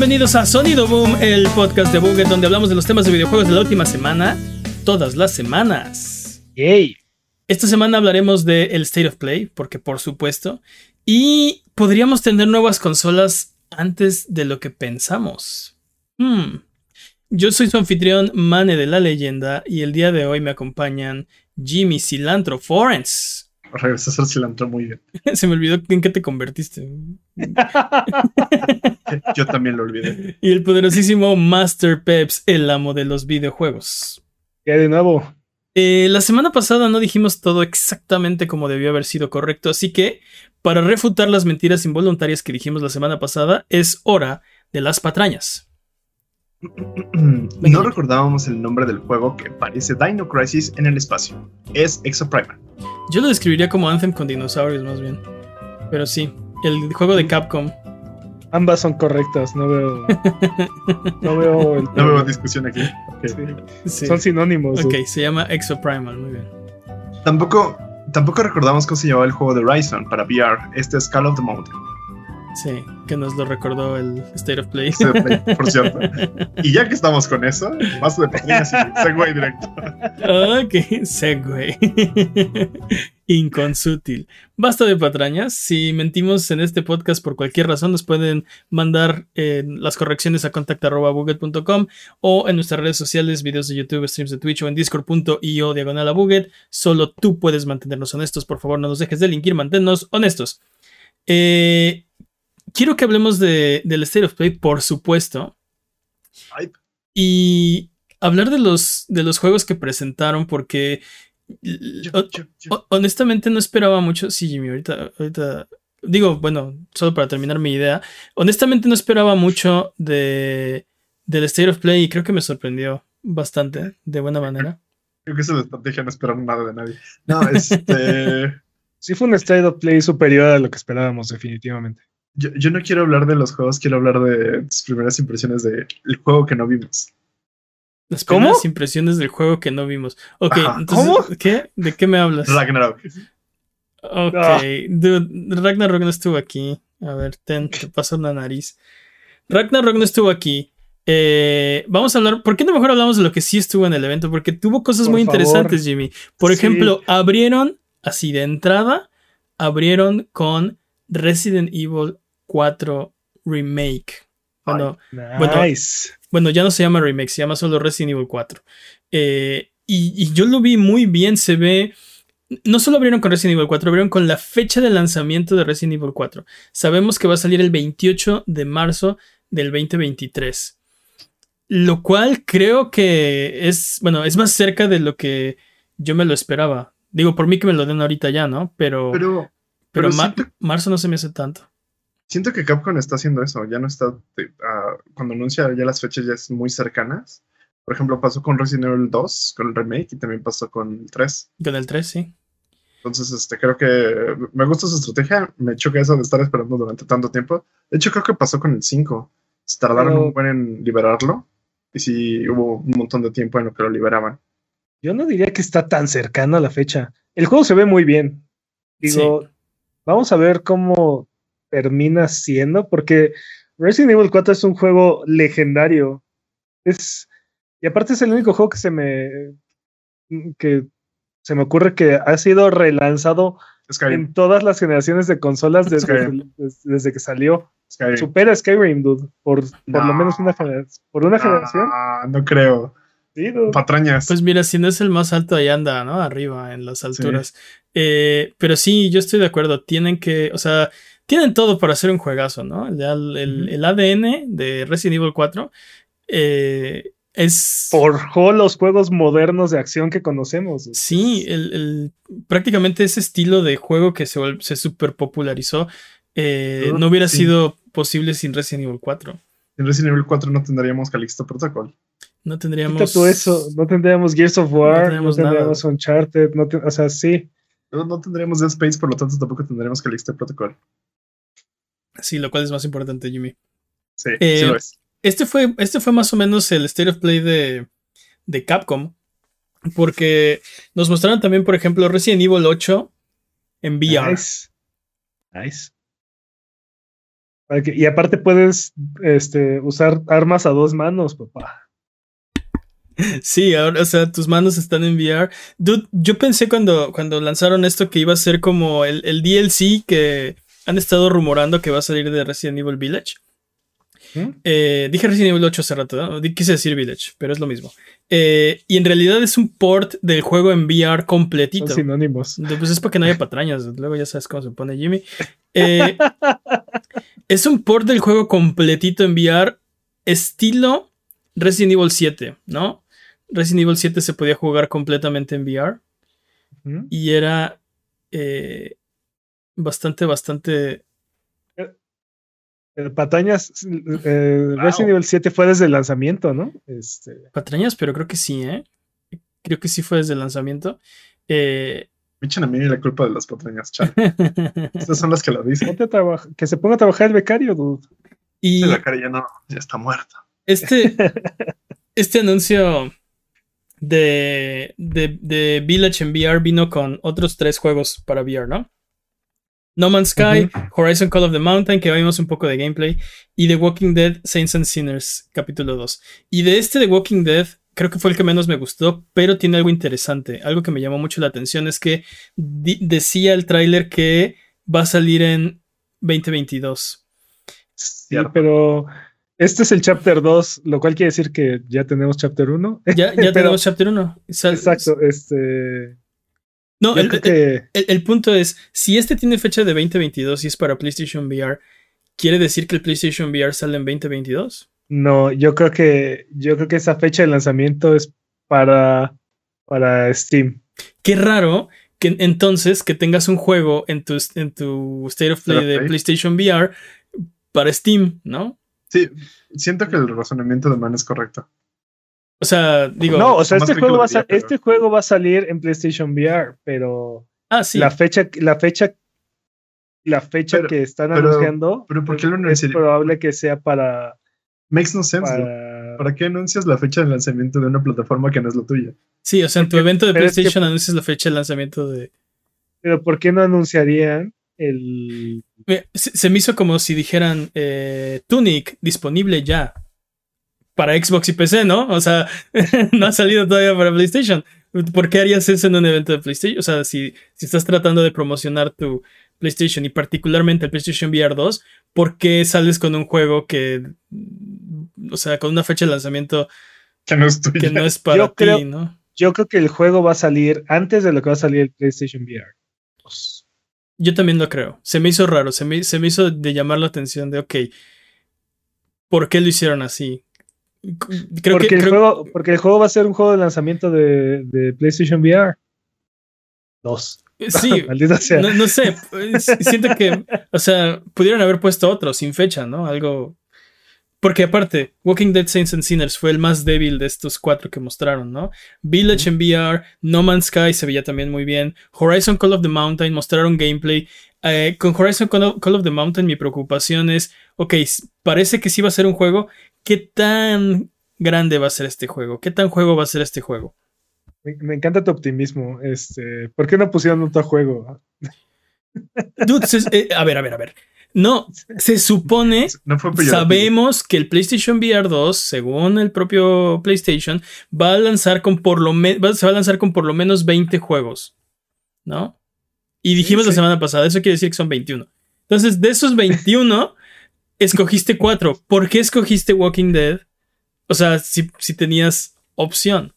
Bienvenidos a Sonido Boom, el podcast de Buget, donde hablamos de los temas de videojuegos de la última semana, todas las semanas. Yay. Esta semana hablaremos de el State of Play, porque por supuesto, y podríamos tener nuevas consolas antes de lo que pensamos. Hmm. Yo soy su anfitrión Mane de la Leyenda y el día de hoy me acompañan Jimmy Cilantro Forens. Regresas al cilantro muy bien. Se me olvidó en qué te convertiste. Yo también lo olvidé. Y el poderosísimo Master Peps, el amo de los videojuegos. ¿Qué de nuevo? Eh, la semana pasada no dijimos todo exactamente como debió haber sido correcto, así que para refutar las mentiras involuntarias que dijimos la semana pasada, es hora de las patrañas. No recordábamos el nombre del juego que parece Dino Crisis en el espacio. Es Exoprimer. Yo lo describiría como Anthem con dinosaurios más bien. Pero sí, el juego de Capcom. Ambas son correctas, no veo. No veo, el No veo discusión aquí. Sí. Sí. Son sinónimos. Ok, se llama Exoprimal, muy bien. Tampoco, tampoco recordamos cómo se llamaba el juego de Horizon para VR. Este es Call of the Mountain. Sí, que nos lo recordó el State of Play. Por cierto. Y ya que estamos con eso, más de patrinas y segue directo. Ok, segue. Inconsútil. Basta de patrañas. Si mentimos en este podcast por cualquier razón, nos pueden mandar eh, las correcciones a contact.buget.com o en nuestras redes sociales, videos de YouTube, streams de Twitch o en discord.io diagonal a Buget. Solo tú puedes mantenernos honestos. Por favor, no nos dejes delinquir, manténnos honestos. Eh, quiero que hablemos de, del State of Play, por supuesto. Y hablar de los, de los juegos que presentaron, porque yo- ho- yo- yo- ho- honestamente no esperaba mucho. Sí, Jimmy, ahorita, ahorita. Digo, bueno, solo para terminar mi idea. Honestamente no esperaba mucho de, del State of Play y creo que me sorprendió bastante, de buena manera. Creo que esa es la estrategia, no esperar nada de nadie. No, este. Sí, fue un state of play superior a lo que esperábamos, definitivamente. Yo, yo no quiero hablar de los juegos, quiero hablar de tus primeras impresiones del juego que no vimos. Las ¿Cómo? primeras impresiones del juego que no vimos. Ok, Ajá. entonces, ¿Cómo? ¿qué? ¿De qué me hablas? Ragnarok. Ok, Ah. dude, Ragnarok no estuvo aquí. A ver, ten, te paso una nariz. Ragnarok no estuvo aquí. Eh, vamos a hablar. ¿Por qué no mejor hablamos de lo que sí estuvo en el evento? Porque tuvo cosas Por muy favor. interesantes, Jimmy. Por Sí. ejemplo, abrieron, así de entrada, abrieron con Resident Evil 4 Remake. Bueno, Bueno, Nice. bueno, ya no se llama remake, se llama solo Resident Evil 4. Eh, y, y yo lo vi muy bien, se ve... No solo abrieron con Resident Evil 4, abrieron con la fecha de lanzamiento de Resident Evil 4. Sabemos que va a salir el 28 de marzo del 2023. Lo cual creo que es, bueno, es más cerca de lo que yo me lo esperaba. Digo, por mí que me lo den ahorita ya, ¿no? Pero, pero, Pero, pero ma- siento, marzo no se me hace tanto. Siento que Capcom está haciendo eso. Ya no está. ah, cuando anuncia ya las fechas ya es muy cercanas. Por ejemplo, pasó con Resident Evil 2, con el remake, y también pasó con el 3. Con el 3, sí. Entonces, este, creo que me gusta su estrategia. Me choca eso de estar esperando durante tanto tiempo. De hecho, creo que pasó con el 5. Se tardaron Pero- un buen en liberarlo. Y sí, hubo un montón de tiempo en lo que lo liberaban. Yo no diría que está tan cercano a la fecha. El juego se ve muy bien. Digo, vamos a ver cómo termina siendo, porque Resident Evil 4 es un juego legendario. Es, y aparte es el único juego que se me que se me ocurre que ha sido relanzado Skyrim. en todas las generaciones de consolas desde, desde que salió. Skyrim. Supera Skyrim, dude, por, por lo No. menos una generación. Por una generación. Ah, no creo. Sí, dude. Patrañas. Pues mira, si no es el más alto, ahí anda, ¿no? Arriba, en las alturas. Eh, pero sí, yo estoy de acuerdo. Tienen que, o sea, tienen todo para hacer un juegazo, ¿no? El, el- Ujú. el ADN de Resident Evil 4 eh, es... forjó los juegos modernos de acción que conocemos. Sí, el, el- prácticamente ese estilo de juego que se, se super popularizó eh, Uh, no hubiera sí. sido posible sin Resident Evil 4. En Resident Evil 4 no tendríamos Calixto Protocol. No Quita tendríamos... todo eso, no tendríamos Gears of War, no tendríamos Uncharted, no te- o sea, sí. No, no tendríamos Dead Space, por lo tanto tampoco tendríamos Calixto Protocol. Sí, lo cual es más importante, Jimmy. Sí, Eh, sí lo es. Este fue, este fue más o menos el State of Play de, de Capcom. Porque nos mostraron también, por ejemplo, Resident Evil 8 en VR. Nice. Nice. y aparte puedes este, usar armas a dos manos, papá. Sí, ahora, o sea, tus manos están en VR. Dude, yo pensé cuando, cuando lanzaron esto que iba a ser como el, el DLC que han estado rumorando que va a salir de Resident Evil Village. Eh, dije Resident Evil 8 hace rato, ¿no? quise decir Village, pero es lo mismo. Eh, y en realidad es un port del juego en VR completito. Son sinónimos. Pues es porque no haya patrañas, luego ya sabes cómo se pone Jimmy. Eh, es un port del juego completito en VR, estilo Resident Evil 7, ¿no? Resident Evil 7 se podía jugar completamente en VR. Y era bastante, bastante Patañas, eh, Resident Evil 7 fue desde el lanzamiento, ¿no? Este... Patrañas, pero creo que sí, ¿eh? Creo que sí fue desde el lanzamiento. Eh... Me echan a mí la culpa de las patrañas, chaval. Estas son las que lo dicen. Que se ponga a trabajar el becario, dude. Y la cara ya no, ya está muerta. Este, este anuncio de, de, de Village en VR vino con otros tres juegos para VR, ¿no? No Man's Sky, Horizon Call of the Mountain, que vimos un poco de gameplay, y The Walking Dead, Saints and Sinners, capítulo 2. Y de este The Walking Dead, creo que fue el que menos me gustó, pero tiene algo interesante. Algo que me llamó mucho la atención es que decía el tráiler que va a salir en 2022. Sí, pero este es el chapter 2, lo cual quiere decir que ya tenemos chapter 1. Ya, ya tenemos chapter 1. Exacto, este no, el, punto es, si este tiene fecha de 2022 y es para PlayStation VR, ¿quiere decir que el PlayStation VR sale en 2022? No, yo creo que yo creo que esa fecha de lanzamiento es para para Steam. Qué raro que entonces que tengas un juego en tu, en tu State of Play de PlayStation VR para Steam, ¿no? Sí, siento que el razonamiento de Man es correcto. O sea, digo. No, o sea, este juego, va a, este juego va a salir en PlayStation VR, pero. Ah, sí. La fecha, la fecha, la fecha que están anunciando. Pero ¿por qué lo Es probable que sea para. Makes no sense. Para... qué anuncias la fecha de lanzamiento de una plataforma que no es la tuya? Sí, o sea, en tu evento de PlayStation anuncias la fecha de lanzamiento de. Pero ¿por qué no anunciarían el. Se, me hizo como si dijeran eh, Tunic disponible ya para Xbox y PC, ¿no? O sea, no ha salido todavía para PlayStation. ¿Por qué harías eso en un evento de PlayStation? O sea, si, si estás tratando de promocionar tu PlayStation y particularmente el PlayStation VR 2, ¿por qué sales con un juego que, o sea, con una fecha de lanzamiento que no es, que no es para ti, ¿no? Yo creo que el juego va a salir antes de lo que va a salir el PlayStation VR. Yo también lo creo. Se me hizo raro, se me, se me hizo de llamar la atención de, ok, ¿por qué lo hicieron así? Porque, el juego, porque el juego va a ser un juego de lanzamiento de, PlayStation VR. Dos. Sí, no, sé. Siento que, o sea, pudieron haber puesto otro sin fecha, ¿no? Algo. Porque aparte, Walking Dead Saints and Sinners fue el más débil de estos cuatro que mostraron, ¿no? Village en VR, No Man's Sky se veía también muy bien. Horizon Call of the Mountain mostraron gameplay. Eh, con Horizon Call of the Mountain mi preocupación es, ok, parece que sí va a ser un juego ¿qué tan grande va a ser este juego? ¿Qué tan juego va a ser este juego? Me, encanta tu optimismo. Este, ¿Por qué no pusieron otro juego? Dude, eh, a ver, a ver, a ver. No, se supone, sabemos que el PlayStation VR 2, según el propio PlayStation, va a lanzar con por lo se va a lanzar con por lo menos 20 juegos, ¿no? Y dijimos la semana pasada, eso quiere decir que son 21. Entonces, de esos 21, escogiste cuatro. ¿Por qué escogiste Walking Dead? O sea, si, tenías opción,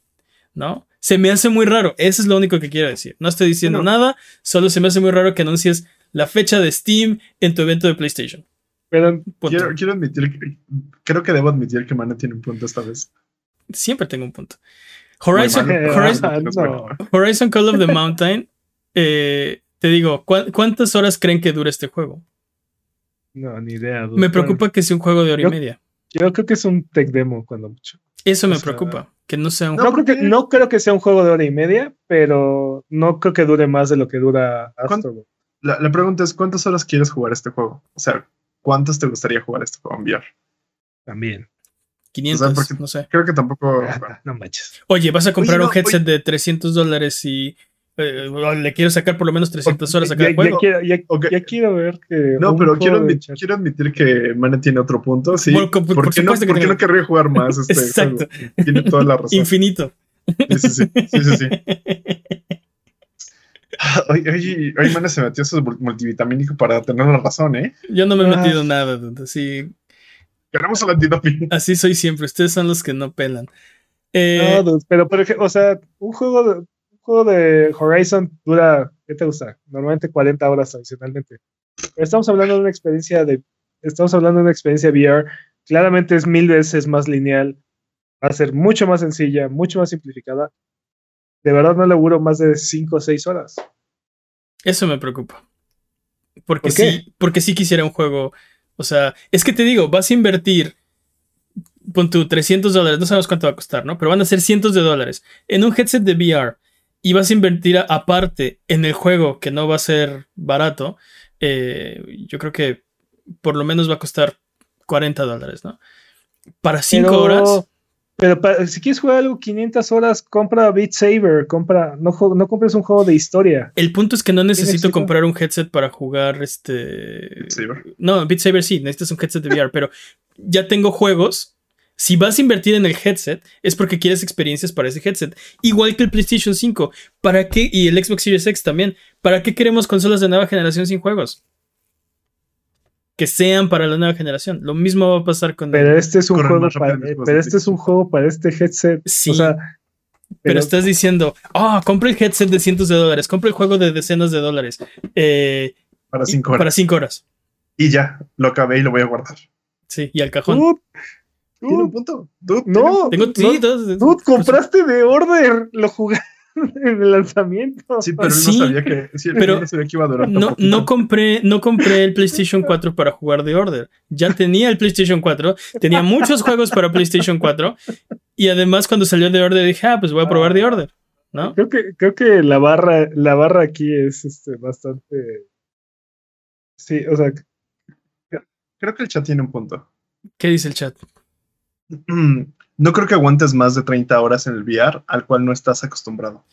¿no? Se me hace muy raro. Eso es lo único que quiero decir. No estoy diciendo nada, solo se me hace muy raro que anuncies la fecha de Steam en tu evento de PlayStation. Pero quiero, admitir que creo que debo admitir que Mana tiene un punto esta vez. Siempre tengo un punto. Horizon, Horizon, Call of the Mountain. Eh, te digo, ¿cuántas horas creen que dura este juego? No, ni idea. Me preocupa que sea un juego de hora y media. Yo creo que es un tech demo cuando mucho. Eso me preocupa, que no sea un no Creo que, no creo que sea un juego de hora y media, pero no creo que dure más de lo que dura Astro. La, la, pregunta es, ¿cuántas horas quieres jugar este juego? O sea, ¿cuántas te gustaría jugar este juego en VR? También. 500, no sé. Creo que tampoco... no manches. Oye, vas a comprar un headset de 300 dólares y Eh, le quiero sacar por lo menos 300 horas a cada ya, juego. Ya, ya, ya, quiero ver que. No, pero quiero, admi quiero, admitir que Mane tiene otro punto. Sí. Por, por, ¿Por, qué, no, ¿por qué no querría jugar más este Exacto. Juego? Tiene toda la razón. Infinito. Sí, sí, sí. sí, sí, sí. Hoy, hoy, hoy Mane se metió su multivitamínico para tener la razón, ¿eh? Yo no me he metido ah. nada, así. Queremos el antidopic. Así soy siempre. Ustedes son los que no pelan. Eh, no, pero por ejemplo, o sea, un juego de, juego de Horizon dura, ¿qué te gusta? Normalmente 40 horas adicionalmente. Pero estamos hablando de una experiencia de, estamos hablando de una experiencia VR, claramente es mil veces más lineal, va a ser mucho más sencilla, mucho más simplificada. De verdad no le auguro más de 5 o 6 horas. Eso me preocupa. Porque sí, porque sí quisiera un juego, o sea, es que te digo, vas a invertir pon tu 300 dólares, no sabemos cuánto va a costar, ¿no? Pero van a ser cientos de dólares en un headset de VR y vas a invertir aparte en el juego que no va a ser barato, eh, yo creo que por lo menos va a costar 40 dólares, ¿no? Para 5 horas. Pero si quieres jugar algo 500 horas, compra Beat Saber, compra, no, no compres un juego de historia. El punto es que no necesito comprar un headset para jugar este... Beat Saber. No, Beat Saber sí, necesitas un headset de VR, pero ya tengo juegos si vas a invertir en el headset, es porque quieres experiencias para ese headset. Igual que el PlayStation 5. ¿Para qué? Y el Xbox Series X también. ¿Para qué queremos consolas de nueva generación sin juegos? Que sean para la nueva generación. Lo mismo va a pasar con. Pero este es un juego para. Pero este es un juego para este headset. Sí. pero, estás diciendo, ah, oh, compra el headset de cientos de dólares, compra el juego de decenas de dólares. Eh, para cinco horas. Para cinco horas. Y ya, lo acabé y lo voy a guardar. Sí, y al cajón. Tiene un punto. no, tengo, no, compraste de order, lo jugaste en el lanzamiento. Sí, pero no sabía que, pero no sabía que iba a durar. No, no, compré, no compré el PlayStation 4 para jugar de order. Ya tenía el PlayStation 4, tenía muchos juegos para PlayStation 4 y además cuando salió de order dije, ah, pues voy a probar de order. ¿no? Creo que, creo que la barra, la barra aquí es este, bastante. Sí, o sea. Creo que el chat tiene un punto. ¿Qué dice el chat? No creo que aguantes más de 30 horas en el VR al cual no estás acostumbrado.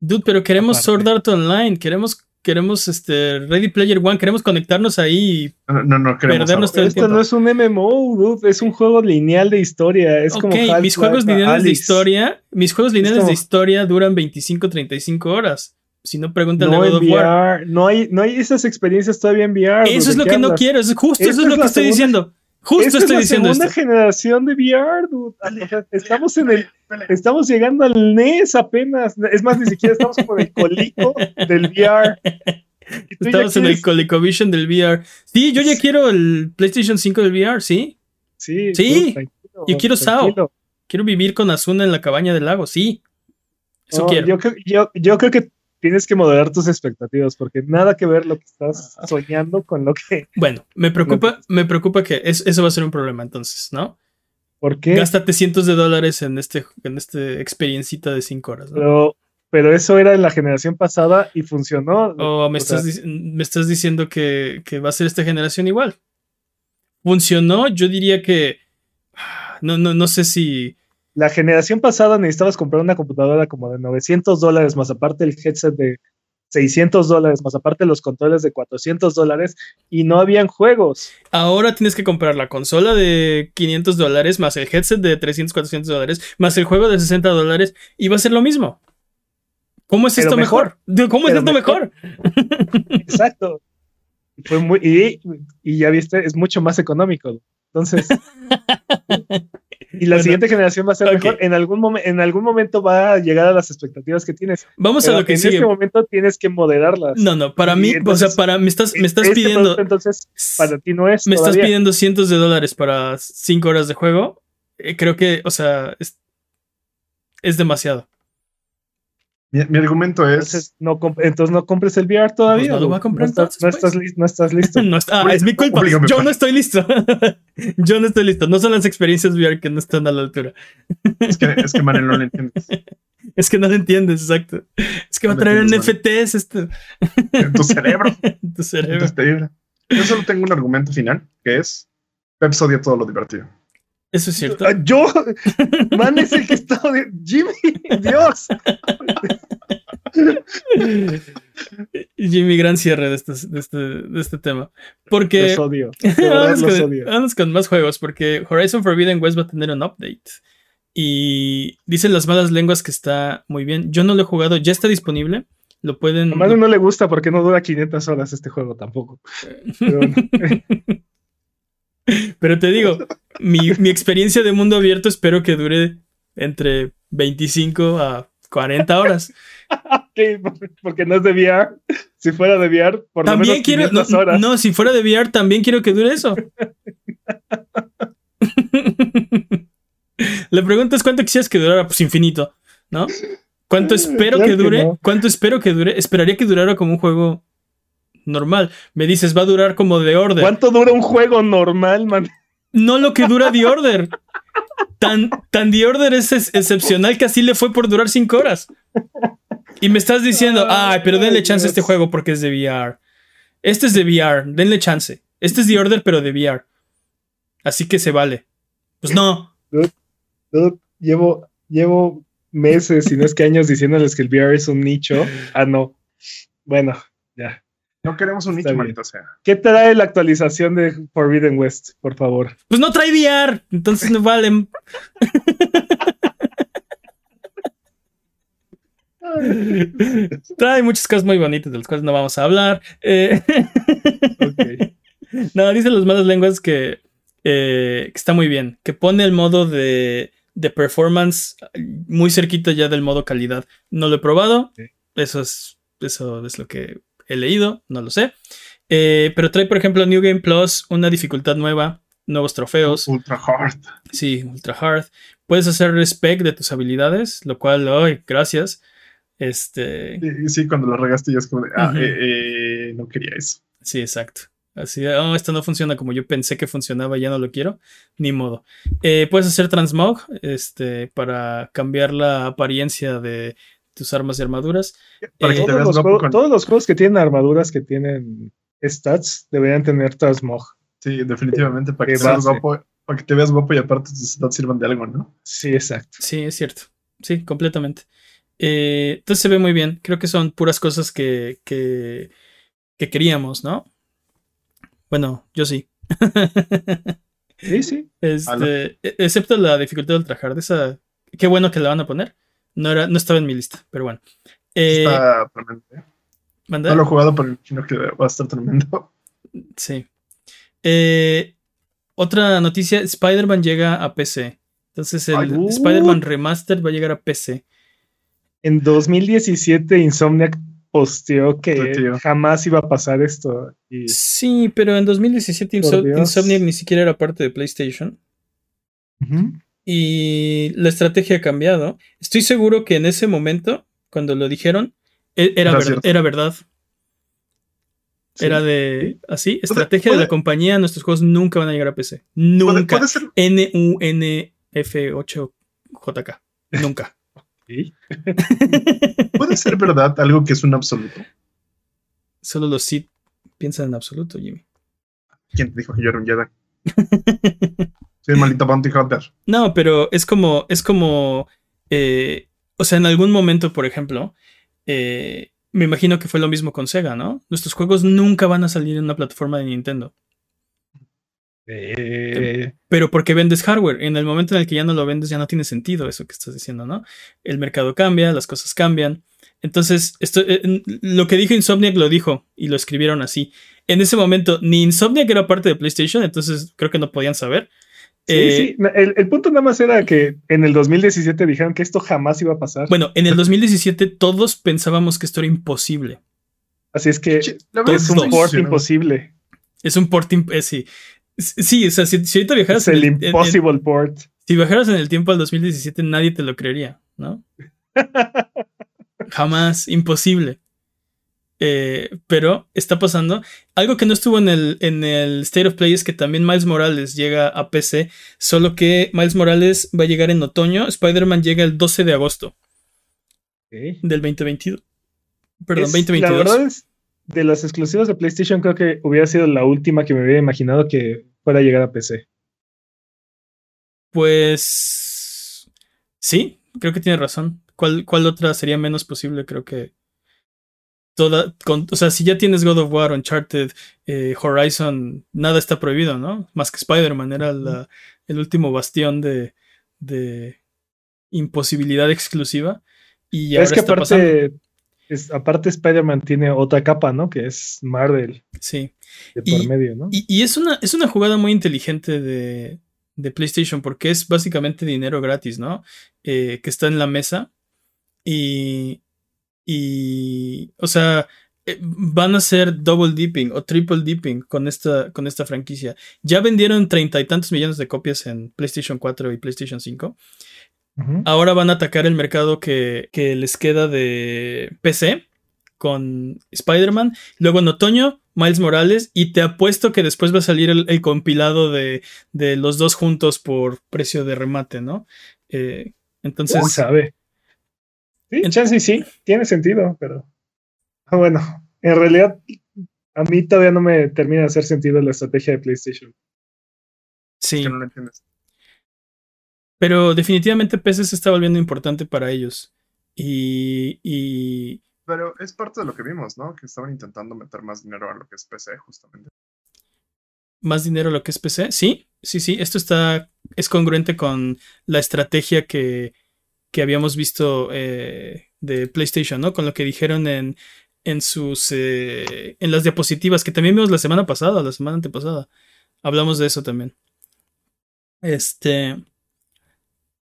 Dude, pero queremos Sword Art Online, queremos, queremos este Ready Player One, queremos conectarnos ahí y no, no, no queremos Esto no es un MMO, dude, es un juego lineal de historia. Es como mis juegos lineales de historia, mis juegos lineales de historia duran 25, 35 horas. Si no, pregúntale no War. No hay, no hay esas experiencias todavía en VR. Eso es lo que no quiero, es justo eso es lo que estoy diciendo. Justo estoy es la segunda generación de VR, dude. estamos en el, estamos llegando al NES apenas. Es más, ni siquiera estamos con el colico del VR. Estamos en el ColecoVision del VR. Sí, yo ya quiero el PlayStation 5 del VR, ¿sí? Sí. Sí. yo quiero SAO. Quiero vivir con Asuna en la cabaña del lago, sí. Eso quiero. Yo, yo, yo creo que tienes que moderar tus expectativas porque nada que ver lo que estás soñando con lo que. Bueno, me preocupa, me preocupa que eso va a ser un problema entonces, ¿no? ¿Por qué? Gástate cientos de dólares en este, en este experiencita de cinco horas. Pero, pero eso era en la generación pasada y funcionó. O me, estás, me estás diciendo que, que va a ser esta generación igual. Funcionó, yo diría que. No, no, no sé si la generación pasada necesitabas comprar una computadora como de 900 dólares, más aparte el headset de 600 dólares, más aparte los controles de 400 dólares, y no habían juegos. Ahora tienes que comprar la consola de 500 dólares, más el headset de 300, 400 dólares, más el juego de 60 dólares, y va a ser lo mismo. ¿Cómo es esto mejor? ¿Cómo es esto mejor? Exacto. Fue muy, y, y ya viste, es mucho más económico. Entonces, y la siguiente generación va a ser mejor. En algún, en algún momento va a llegar a las expectativas que tienes. Vamos a lo que en sigue. En este momento tienes que moderarlas. No, no, para mí, o sea, para me estás, me estás este pidiendo. Entonces, para ti no es. Me estás pidiendo cientos de dólares para cinco horas de juego. Eh, creo que, o sea, es, es demasiado. Mi, argumento es. Entonces no, entonces no compres el VR todavía. Pues no lo voy a comprar. No, estás, no, estás, no estás listo. no está, ah, es mi culpa. Yo no estoy listo. Yo no estoy listo. No son las experiencias VR que no están a la altura. es que, es que Manuel no lo entiendes. Es que no lo entiendes, exacto. Es que va a traer NFTs esto. En tu cerebro. en tu cerebro. En tu Yo solo tengo un argumento final que es: Pep odia todo lo divertido. Eso es cierto. Ah, yo, man, es el que está. Jimmy, Dios. Jimmy, gran cierre de este, de este, de este tema. Porque. Los odio. vamos, los con, odio. vamos con más juegos. Porque Horizon Forbidden West va a tener un update. Y dicen las malas lenguas que está muy bien. Yo no lo he jugado, ya está disponible. Lo pueden. A Manu no le gusta porque no dura 500 horas este juego tampoco. Pero, Pero te digo, mi, mi experiencia de mundo abierto espero que dure entre 25 a 40 horas. Porque no es de VR. Si fuera de VR, por lo menos quiero. 500 No, horas. no, si fuera de VR, también quiero que dure eso. La pregunta es cuánto quisieras que durara, pues infinito, ¿no? ¿Cuánto espero Claro que que dure? no. ¿Cuánto espero que dure? Esperaría que durara como un juego normal. Me dices, va a durar como The Order. ¿Cuánto dura un juego normal, man? No lo que dura The Order. Tan, tan The Order es ex- excepcional que así le fue por durar 5 horas. Y me estás diciendo, ay, pero denle chance a este juego porque es de VR. Este es de VR, denle chance. Este es The Order, pero de VR. Así que se vale. Pues no. Dude, llevo, llevo meses, si no es que años, diciéndoles que el VR es un nicho. Ah, no. Bueno, ya. No queremos un Está nicho, bien. maldita sea. ¿Qué trae la actualización de Forbidden West, por favor? Pues no trae VR. Entonces no vale. Trae muchas cosas muy bonitas de las cuales no vamos a hablar. Eh, Ok. no, dicen las malas lenguas que, eh, que está muy bien. Que pone el modo de, de performance muy cerquita ya del modo calidad. No lo he probado. Eso es, eso es lo que he leído. No lo sé. Eh, pero trae, por ejemplo, New Game Plus, una dificultad nueva, nuevos trofeos. Ultra hard. Sí, ultra hard. Puedes hacer respec de tus habilidades, lo cual, ay, gracias. Este, Sí, sí, cuando lo regaste ya es como de, ah, eh, eh, no quería eso. sí, exacto. Así, de, oh, esto no funciona como yo pensé que funcionaba, ya no lo quiero. Ni modo. Eh, puedes hacer transmog, este, para cambiar la apariencia de tus armas y armaduras. Para que Eh, te Todos veas los, guapo juegos, con... todos los juegos que tienen armaduras que tienen stats deberían tener transmog. Sí, definitivamente, para que, de te veas base. guapo, para que te veas guapo y aparte tus stats sirvan de algo, ¿no? Sí, exacto. Sí, es cierto. Sí, completamente. Eh, entonces se ve muy bien. Creo que son puras cosas que, que, que queríamos, ¿no? Bueno, yo sí. Sí, sí. Este, e- excepto la dificultad ultra hard. Esa, qué bueno que la van a poner. No, era, no estaba en mi lista, pero bueno. Eh, Está tremendo. ¿eh? ¿manda? No lo he jugado, pero imagino que va a estar tremendo. Sí. Eh, otra noticia: Spider-Man llega a PC. Entonces el uh. Spider-Man Remastered va a llegar a PC. En 2017 Insomniac posteó que tío. jamás iba a pasar esto. Y Sí, pero en 2017 Por Inso- Dios. Insomniac ni siquiera era parte de PlayStation. Y la estrategia ha cambiado. Estoy seguro que en ese momento, cuando lo dijeron, e- era, ver- verdad. Sí. Era de así, Puede- estrategia de la compañía, nuestros juegos nunca van a llegar a PC. Nunca. puede ser, N-U-N-F-8-JK. Nunca. Sí. puede ser verdad algo que es un absoluto. Solo los Sith piensan en absoluto, Jimmy. ¿Quién te dijo que yo era un Jedi? Soy un maldito bounty hunter. No, pero es como, es como, eh, o sea, en algún momento, por ejemplo, eh, me imagino que fue lo mismo con Sega, ¿no? Nuestros juegos nunca van a salir en una plataforma de Nintendo, Eh, pero porque vendes hardware. En el momento en el que ya no lo vendes, ya no tiene sentido eso que estás diciendo, ¿no? El mercado cambia, las cosas cambian. Entonces, esto, eh, lo que dijo Insomniac lo dijo y lo escribieron así. En ese momento, ni Insomniac era parte de PlayStation, entonces creo que no podían saber. sí, Eh, sí. El, el punto nada más era que en el 2017 dijeron que esto jamás iba a pasar. Bueno, en el 2017 todos pensábamos que esto era imposible. Así es que es un port imposible. Es un port imp- eh, sí. Sí, o sea, si, si ahorita viajaras Es el en en- impossible port. si viajaras en el tiempo al 2017, nadie te lo creería, ¿no? Jamás, imposible. Eh, pero está pasando. Algo que no estuvo en el, en el State of Play es que también Miles Morales llega a PC, solo que Miles Morales va a llegar en otoño, Spider-Man llega el 12 de agosto del 2022. Perdón, Es- 2022. La verdad es, de las exclusivas de PlayStation, creo que hubiera sido la última que me hubiera imaginado que fuera a llegar a PC. Pues sí, creo que tiene razón. ¿Cuál, cuál otra sería menos posible? Creo que toda, o sea, si ya tienes God of War, Uncharted, eh, Horizon, nada está prohibido, ¿no? Más que Spider-Man era el último bastión de, de imposibilidad exclusiva. Y es que aparte, aparte Spider-Man tiene otra capa, ¿no? Que es Marvel. Sí. De por medio, ¿no? Y, es, una, es una jugada muy inteligente de, de PlayStation porque es básicamente dinero gratis, ¿no? Eh, que está en la mesa y, y, o sea, eh, van a ser double dipping o triple dipping con esta, con esta franquicia. Ya vendieron treinta y tantos millones de copias en PlayStation 4 y PlayStation 5. Ahora van a atacar el mercado que, les queda de PC con Spider-Man. Luego en otoño, Miles Morales. Y te apuesto que después va a salir el, compilado de, los dos juntos por precio de remate, ¿no? Eh, entonces. sabe? Sí, sí, tiene sentido, pero. Ah, bueno, en realidad, a mí todavía no me termina de hacer sentido la estrategia de PlayStation. Sí. Pero definitivamente PC se está volviendo importante para ellos. Y, y, Pero es parte de lo que vimos, ¿no? Que estaban intentando meter más dinero a lo que es PC, justamente. ¿Más dinero a lo que es PC? Sí, sí, sí. Esto está. es congruente con la estrategia que que habíamos visto eh, de PlayStation, ¿no? Con lo que dijeron en, en sus eh, en las diapositivas que también vimos la semana pasada, la semana antepasada. Hablamos de eso también. Este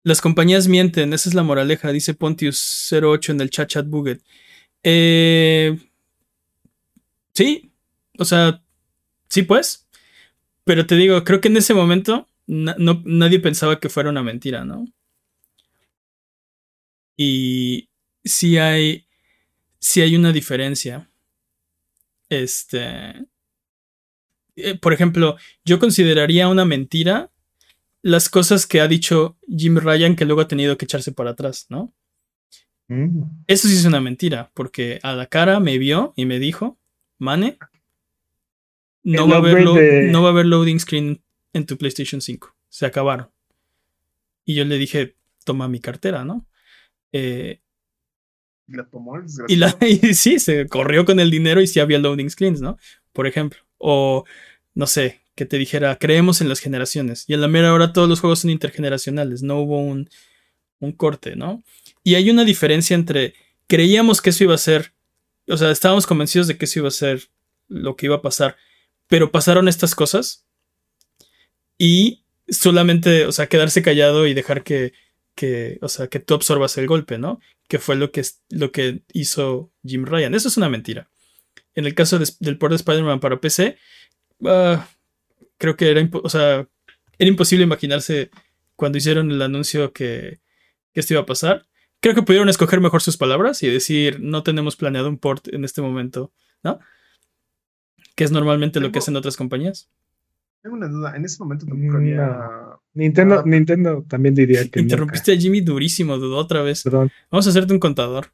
las compañías mienten, esa es la moraleja, dice Pontius08 en el chat chat buget. Eh, sí, o sea, sí pues, pero te digo, creo que en ese momento no, nadie pensaba que fuera una mentira, ¿no? Y si hay, si hay una diferencia. Este, eh, por ejemplo, yo consideraría una mentira las cosas que ha dicho Jim Ryan que luego ha tenido que echarse para atrás, ¿no? Mm. Eso sí es una mentira, porque a la cara me vio y me dijo, Mane, no va, a haber no va a haber loading screen en tu PlayStation 5. Se acabaron. Y yo le dije, toma mi cartera, ¿no? Eh, y la tomó y, la, y sí, se corrió con el dinero y sí había loading screens, ¿no? Por ejemplo. O, no sé, que te dijera, creemos en las generaciones. Y en la mera hora todos los juegos son intergeneracionales. No hubo un, un corte, ¿no? Y hay una diferencia entre creíamos que eso iba a ser, o sea, estábamos convencidos de que eso iba a ser lo que iba a pasar, pero pasaron estas cosas y solamente, o sea, quedarse callado y dejar que que, o sea, que tú absorbas el golpe, ¿no? Que fue lo que, lo que hizo Jim Ryan. Eso es una mentira. En el caso del port de Spider-Man para PC, ah, creo que era, o sea, era imposible imaginarse cuando hicieron el anuncio que, que esto iba a pasar. Creo que pudieron escoger mejor sus palabras y decir, no tenemos planeado un port en este momento, ¿no? Que es normalmente lo que hacen otras compañías. Tengo una duda, en ese momento tampoco había Nintendo, Nintendo también diría que. Interrumpiste a Jimmy durísimo, dudó otra vez. Perdón. Vamos a hacerte un contador.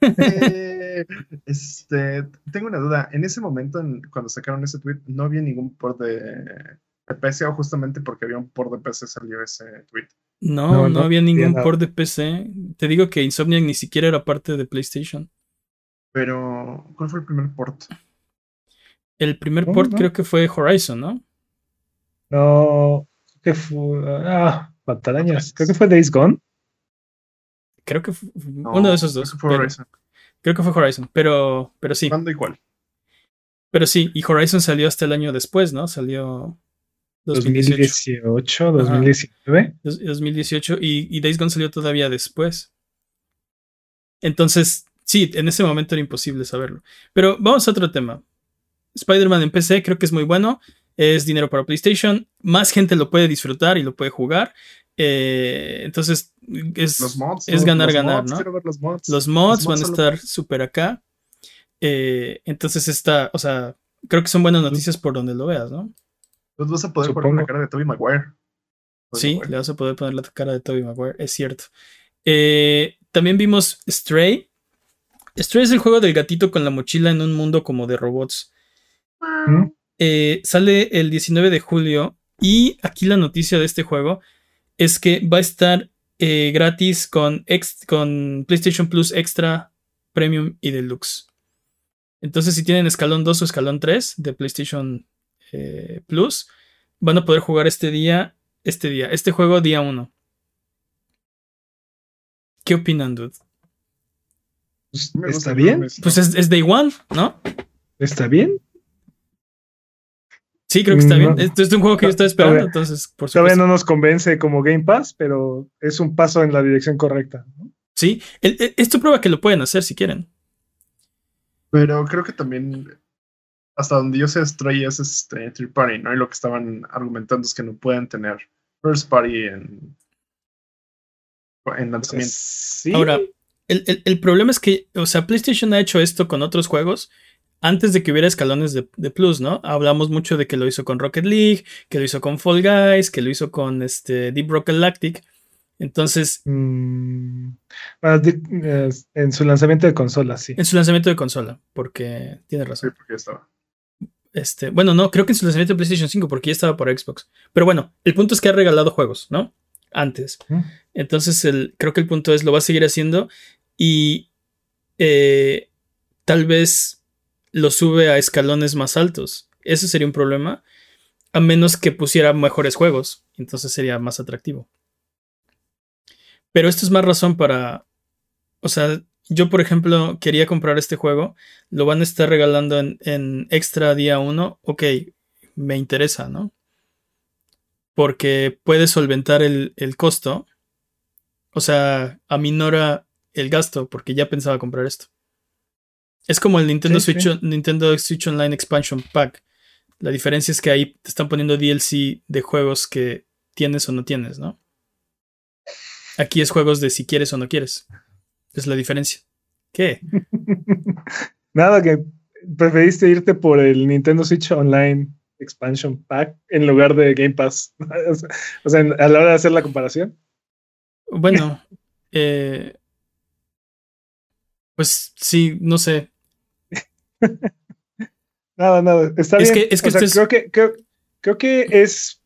Eh, este, tengo una duda. En ese momento, cuando sacaron ese tweet, no había ningún port de, PC o justamente porque había un port de PC salió ese tweet. No, no, había ningún port de PC. Te digo que Insomniac ni siquiera era parte de PlayStation. Pero, ¿cuál fue el primer port? El primer port creo que fue Horizon, ¿no? No, que fue. Ah, Batarañas. Creo que fue Days Gone. Creo que fue uno de esos dos. Creo que fue Horizon. Creo que fue Horizon, pero, pero sí. igual. Pero sí, y Horizon salió hasta el año después, ¿no? Salió 2018, 2019. 2018 y, y Days Gone salió todavía después. Entonces, sí, en ese momento era imposible saberlo. Pero vamos a otro tema. Spider-Man en PC creo que es muy bueno es dinero para PlayStation, más gente lo puede disfrutar y lo puede jugar. Eh, entonces es, es ganar, ganar, ¿no? Los mods. los mods. van a estar súper acá. Eh, entonces está, o sea, creo que son buenas noticias por donde lo veas, ¿no? Pues vas a poder poner la cara de Tobey Maguire. sí, le vas a poder poner la cara de Tobey Maguire, es cierto. Eh, también vimos Stray. Stray es el juego del gatito con la mochila en un mundo como de robots. ¿Mm? Eh, sale el 19 de julio y aquí la noticia de este juego es que va a estar eh, gratis con, con PlayStation Plus Extra, Premium y Deluxe. Entonces, si tienen escalón 2 o escalón 3 de PlayStation eh, Plus, van a poder jugar este día, este día, este juego día 1. ¿Qué opinan, dude? Pues, ¿Está bien? Pues es, Day One, ¿no? ¿Está bien? Sí, creo que está bien. Este es un juego que yo estaba esperando, entonces, por supuesto. Todavía no nos convence como Game Pass, pero es un paso en la dirección correcta. Sí, esto prueba que lo pueden hacer si quieren. Pero creo que también, hasta donde yo sé, Stray es este third party, ¿no? Y lo que estaban argumentando es que no pueden tener first party en, en lanzamiento. Sí. Ahora, el, problema es que, o sea, PlayStation ha hecho esto con otros juegos antes de que hubiera escalones de, Plus, ¿no? Hablamos mucho de que lo hizo con Rocket League, que lo hizo con Fall Guys, que lo hizo con este Deep Rock Galactic. Entonces. Mm, eh, en su lanzamiento de consola, sí. En su lanzamiento de consola, porque tiene razón. Sí, porque estaba. Este, bueno, no, creo que en su lanzamiento de PlayStation 5, porque ya estaba por Xbox. Pero bueno, el punto es que ha regalado juegos, ¿no? Antes. Entonces, el, creo que el punto es, lo va a seguir haciendo y eh, tal vez lo sube a escalones más altos. Ese sería un problema, a menos que pusiera mejores juegos. Entonces sería más atractivo. Pero esto es más razón para. O sea, yo, por ejemplo, quería comprar este juego. Lo van a estar regalando en, extra día 1. Ok, me interesa, ¿no? Porque puede solventar el, costo. O sea, aminora el gasto, porque ya pensaba comprar esto. Es como el Nintendo, Switch, Nintendo Switch Online Expansion Pack. La diferencia es que ahí te están poniendo DLC de juegos que tienes o no tienes, ¿no? Aquí es juegos de si quieres o no quieres. Es la diferencia. ¿Qué? Nada, que preferiste irte por el Nintendo Switch Online Expansion Pack en lugar de Game Pass. o sea, a la hora de hacer la comparación. Bueno, eh, pues sí, no sé. nada, nada. Está bien. Que, es que creo, que, creo que es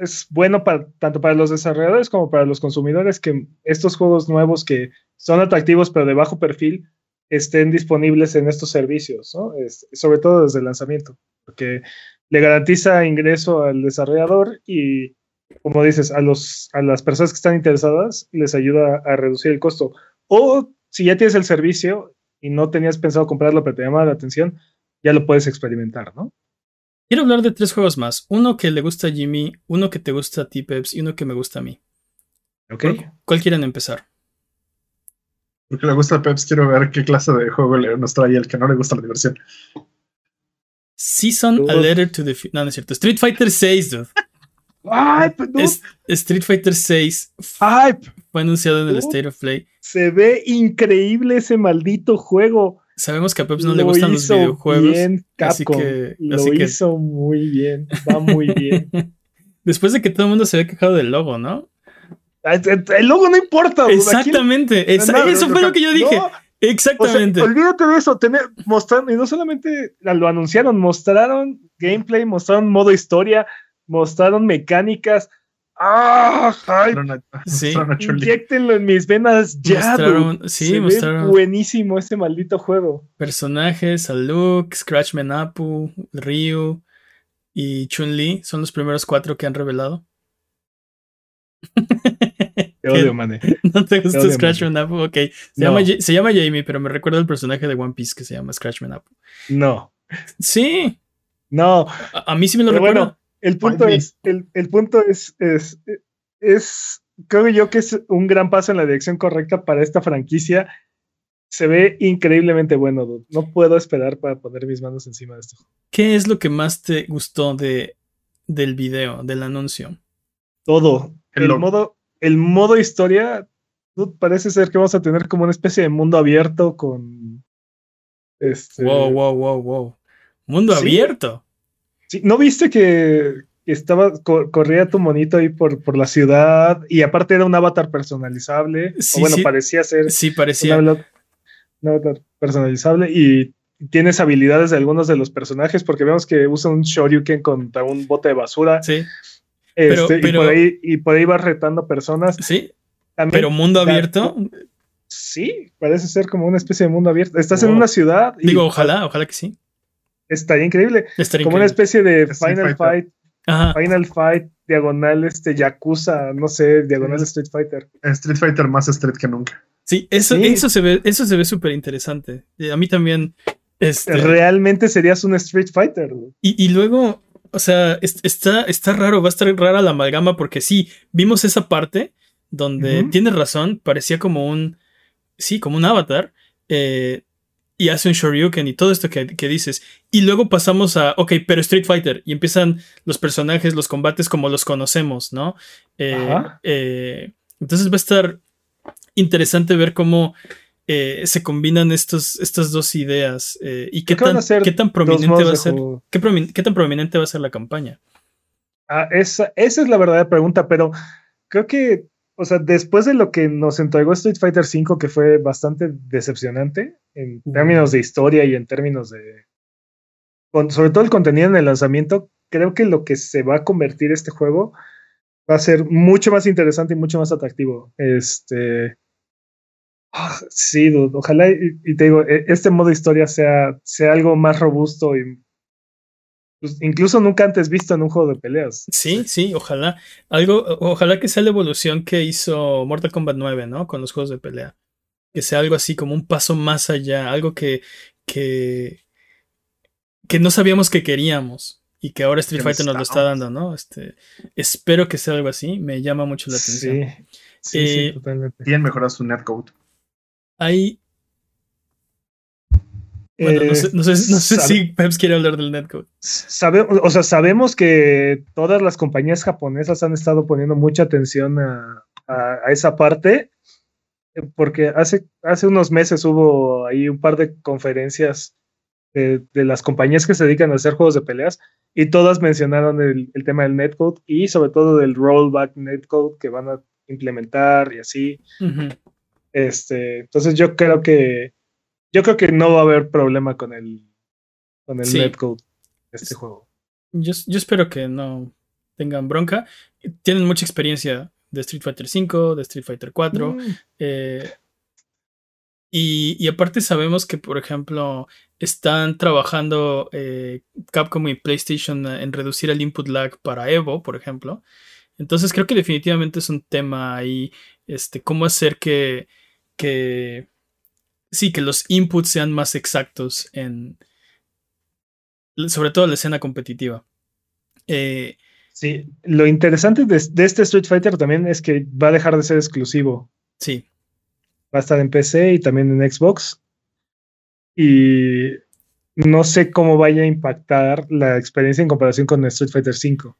es bueno para, tanto para los desarrolladores como para los consumidores que estos juegos nuevos que son atractivos pero de bajo perfil estén disponibles en estos servicios, ¿no? sobre todo desde el lanzamiento, porque le garantiza ingreso al desarrollador y, como dices, a, los, a las personas que están interesadas les ayuda a reducir el costo. O si ya tienes el servicio y no tenías pensado comprarlo pero te llama la atención, ya lo puedes experimentar, ¿no? Quiero hablar de tres juegos más. Uno que le gusta a Jimmy, uno que te gusta a ti, Peps, y uno que me gusta a mí. Ok. ¿Cuál quieren empezar? Porque le gusta a Peps, quiero ver qué clase de juego le nos trae el que no le gusta la diversión. Season A Letter to the No, no es cierto. Street Fighter 6, dude. Ay, Street Fighter 6 fue anunciado en el State of Play. Se ve increíble ese maldito juego. Sabemos que a Peps no le gustan los videojuegos. Bien, así que, lo hizo muy bien. Va muy bien. Después de que todo el mundo se había quejado del logo, ¿no? El logo no importa. Exactamente. eso fue lo que yo dije. Exactamente. olvídate de eso. Tener, y no solamente lo anunciaron, mostraron gameplay, mostraron modo historia, mostraron mecánicas ¡Ah! Ay, sí. Inyectenlo en mis venas ya. Mostraron, sí, Se mostraron. Ve buenísimo ese maldito juego. Personajes, a Luke, Scratchman Apu, Ryu y Chun-Li son los primeros cuatro que han revelado. Te odio, mané. ¿No te gusta Scratchman Apu? Ok. Se, llama, se llama Jamie, pero me recuerda el personaje de One Piece que se llama Scratchman Apu. No. Sí. No. A, mí sí me lo recuerdo. El punto es, el, punto es, es, es, creo yo que es un gran paso en la dirección correcta para esta franquicia. Se ve increíblemente bueno, dude. No puedo esperar para poner mis manos encima de esto. ¿Qué es lo que más te gustó de, del video, del anuncio? Todo. El, modo, el modo historia, parece ser que vamos a tener como una especie de mundo abierto con. Este... Wow, wow, wow, wow. Mundo abierto. ¿No viste que estaba, corría tu monito ahí por, por la ciudad y aparte era un avatar personalizable? o bueno, parecía ser. Sí, parecía. Un avatar personalizable y tienes habilidades de algunos de los personajes porque vemos que usa un Shoryuken contra un bote de basura. Sí. Este, y, por ahí, y por ahí vas retando personas. Sí. pero mundo abierto. Sí, parece ser como una especie de mundo abierto. Estás en una ciudad. Y Digo, ojalá, ojalá que sí. Estaría increíble. como una especie de Final Fight. Final Fight, diagonal este Yakuza, no sé, diagonal Street Fighter. Street Fighter más Street que nunca. Sí, eso, eso se ve, eso se ve súper interesante. A mí también. Este... Realmente serías un Street Fighter. Y, y, luego, o sea, está, está raro, va a estar rara la amalgama porque sí, vimos esa parte donde tienes razón, parecía como un, sí, como un avatar, eh, y hace un Shoryuken y todo esto que, dices. Y luego pasamos a, ok, pero Street Fighter, y empiezan los personajes, los combates como los conocemos, ¿no? Eh, eh, entonces va a estar interesante ver cómo se combinan estos, estas dos ideas y qué tan, qué tan prominente va a ser, qué, tan prominente va a ser la campaña. Ah, esa, esa es la verdadera pregunta, pero creo que o sea, después de lo que nos entregó Street Fighter V, que fue bastante decepcionante en términos de historia y en términos de. sobre todo el contenido en el lanzamiento, creo que lo que se va a convertir este juego va a ser mucho más interesante y mucho más atractivo. Este. Ah, sí, ojalá, y, te digo, e, este modo historia sea, sea algo más robusto y pues, incluso nunca antes visto en un juego de peleas. Sí, sí, ojalá. Algo, ojalá que sea la evolución que hizo Mortal Kombat 9, ¿no? Con los juegos de pelea. Que sea algo así como un paso más allá, algo que, que, que no sabíamos que queríamos y que ahora Street Fighter nos lo está dando, ¿no? Este, espero que sea algo así, me llama mucho la atención. Sí, sí, sí eh, totalmente. Tienen mejorado su netcode. Hay, bueno, no sé, eh, si Peps quiere hablar del netcode. o sea, sabemos que todas las compañías japonesas han estado poniendo mucha atención a, esa parte, eh, porque hace, hace unos meses hubo ahí un par de conferencias de, las compañías que se dedican a hacer juegos de peleas y todas mencionaron el, tema del netcode y sobre todo del rollback netcode que van a implementar y así. este, entonces yo creo que yo creo que no va a haber problema con el, con el netcode de este juego. Yo, espero que no tengan bronca. Tienen mucha experiencia de Street Fighter V, de Street Fighter 4. Mm. Eh, y, aparte sabemos que, por ejemplo, están trabajando eh, Capcom y PlayStation en reducir el input lag para Evo, por ejemplo. Entonces creo que definitivamente es un tema ahí, este, cómo hacer que, que sí, que los inputs sean más exactos en, sobre todo la escena competitiva. Eh, sí, lo interesante de, este Street Fighter también es que va a dejar de ser exclusivo. Sí. Va a estar en PC y también en Xbox. Y no sé cómo vaya a impactar la experiencia en comparación con Street Fighter V.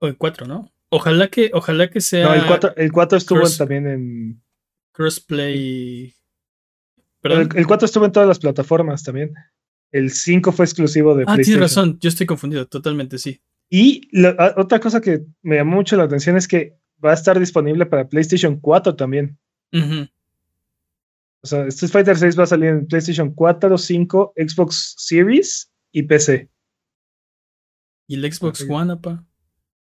O el 4, ¿no? Ojalá que, ojalá que sea. No, el 4, el 4 estuvo también en. Crossplay el, 4 estuvo en todas las plataformas también. El 5 fue exclusivo de ah, PlayStation. Ah, tienes razón, yo estoy confundido, totalmente sí. Y ah, otra cosa que me llamó mucho la atención es que va a estar disponible para PlayStation 4 también. O sea, Street Fighter 6 va a salir en PlayStation 4, 5, Xbox Series y PC. ¿Y el Xbox One, apa?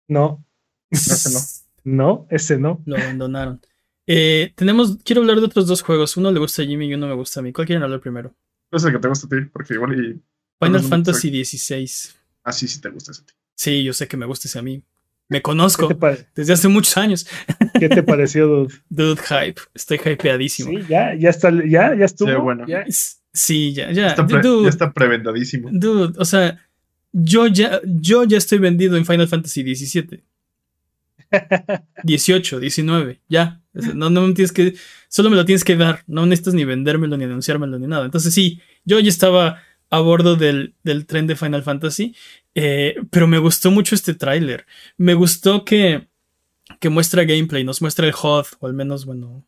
No. ese no. No, ese no. Lo abandonaron. Eh, tenemos, quiero hablar de otros dos juegos. Uno le gusta a Jimmy y uno me gusta a mí. ¿Cuál quieren hablar primero? No sé que te gusta a ti, porque igual y. Final Fantasy XVI. Ah, sí, sí te gusta ese a ti. Sí, yo sé que me gusta ese a mí. Me conozco desde hace muchos años. ¿Qué te pareció, dude? Dude, hype. Estoy hypeadísimo. Sí, ya, ya está, ya, ya estuvo. Sí, bueno. Sí, ya, ya. Está dude, ya está prevendadísimo. Dude, o sea, yo ya, yo ya estoy vendido en Final Fantasy XVII. 18, 19, ya. No, no me tienes que. Solo me lo tienes que dar. No necesitas ni vendérmelo, ni anunciármelo, ni nada. Entonces, sí, yo ya estaba a bordo del, tren de Final Fantasy. Eh, pero me gustó mucho este tráiler. Me gustó que, que muestra gameplay, nos muestra el HUD, o al menos, bueno,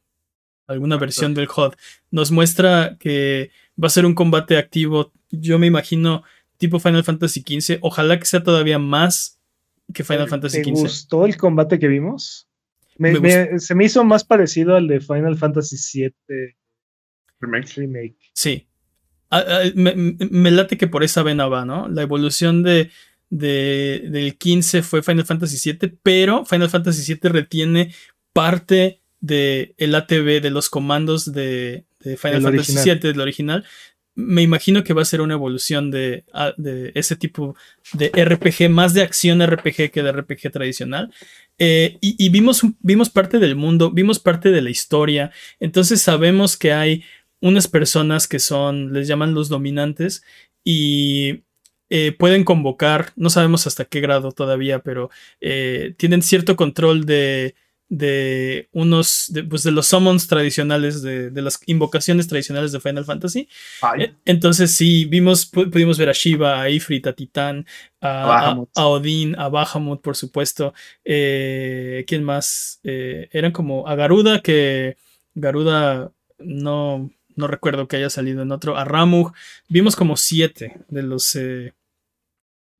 alguna versión del HUD. Nos muestra que va a ser un combate activo. Yo me imagino tipo Final Fantasy XV. Ojalá que sea todavía más que Final Fantasy XV. ¿Te gustó el combate que vimos? Se me hizo más parecido al de Final Fantasy VII Remake. Sí. me, late que por esa vena va, ¿no? La evolución de, del 15 fue Final Fantasy VII, pero Final Fantasy VII retiene parte de el ATV, de los comandos de, Final Fantasy VII, del original, me imagino que va a ser una evolución de, ese tipo de RPG, más de acción RPG que de RPG tradicional. Eh, y, vimos, vimos parte del mundo, vimos parte de la historia, entonces sabemos que hay unas personas que son, les llaman los dominantes, y eh, pueden convocar, no sabemos hasta qué grado todavía, pero eh, tienen cierto control de de unos, de, pues de los summons tradicionales, de, las invocaciones tradicionales de Final Fantasy. Eh, entonces sí, vimos, pudimos ver a Shiva, a Ifrit, a Titán, a, a, Odín, a Bahamut, por supuesto. Eh, ¿Quién más? Eh, eran como a Garuda, que Garuda no, no recuerdo que haya salido en otro. A Ramug. Vimos como siete de los... de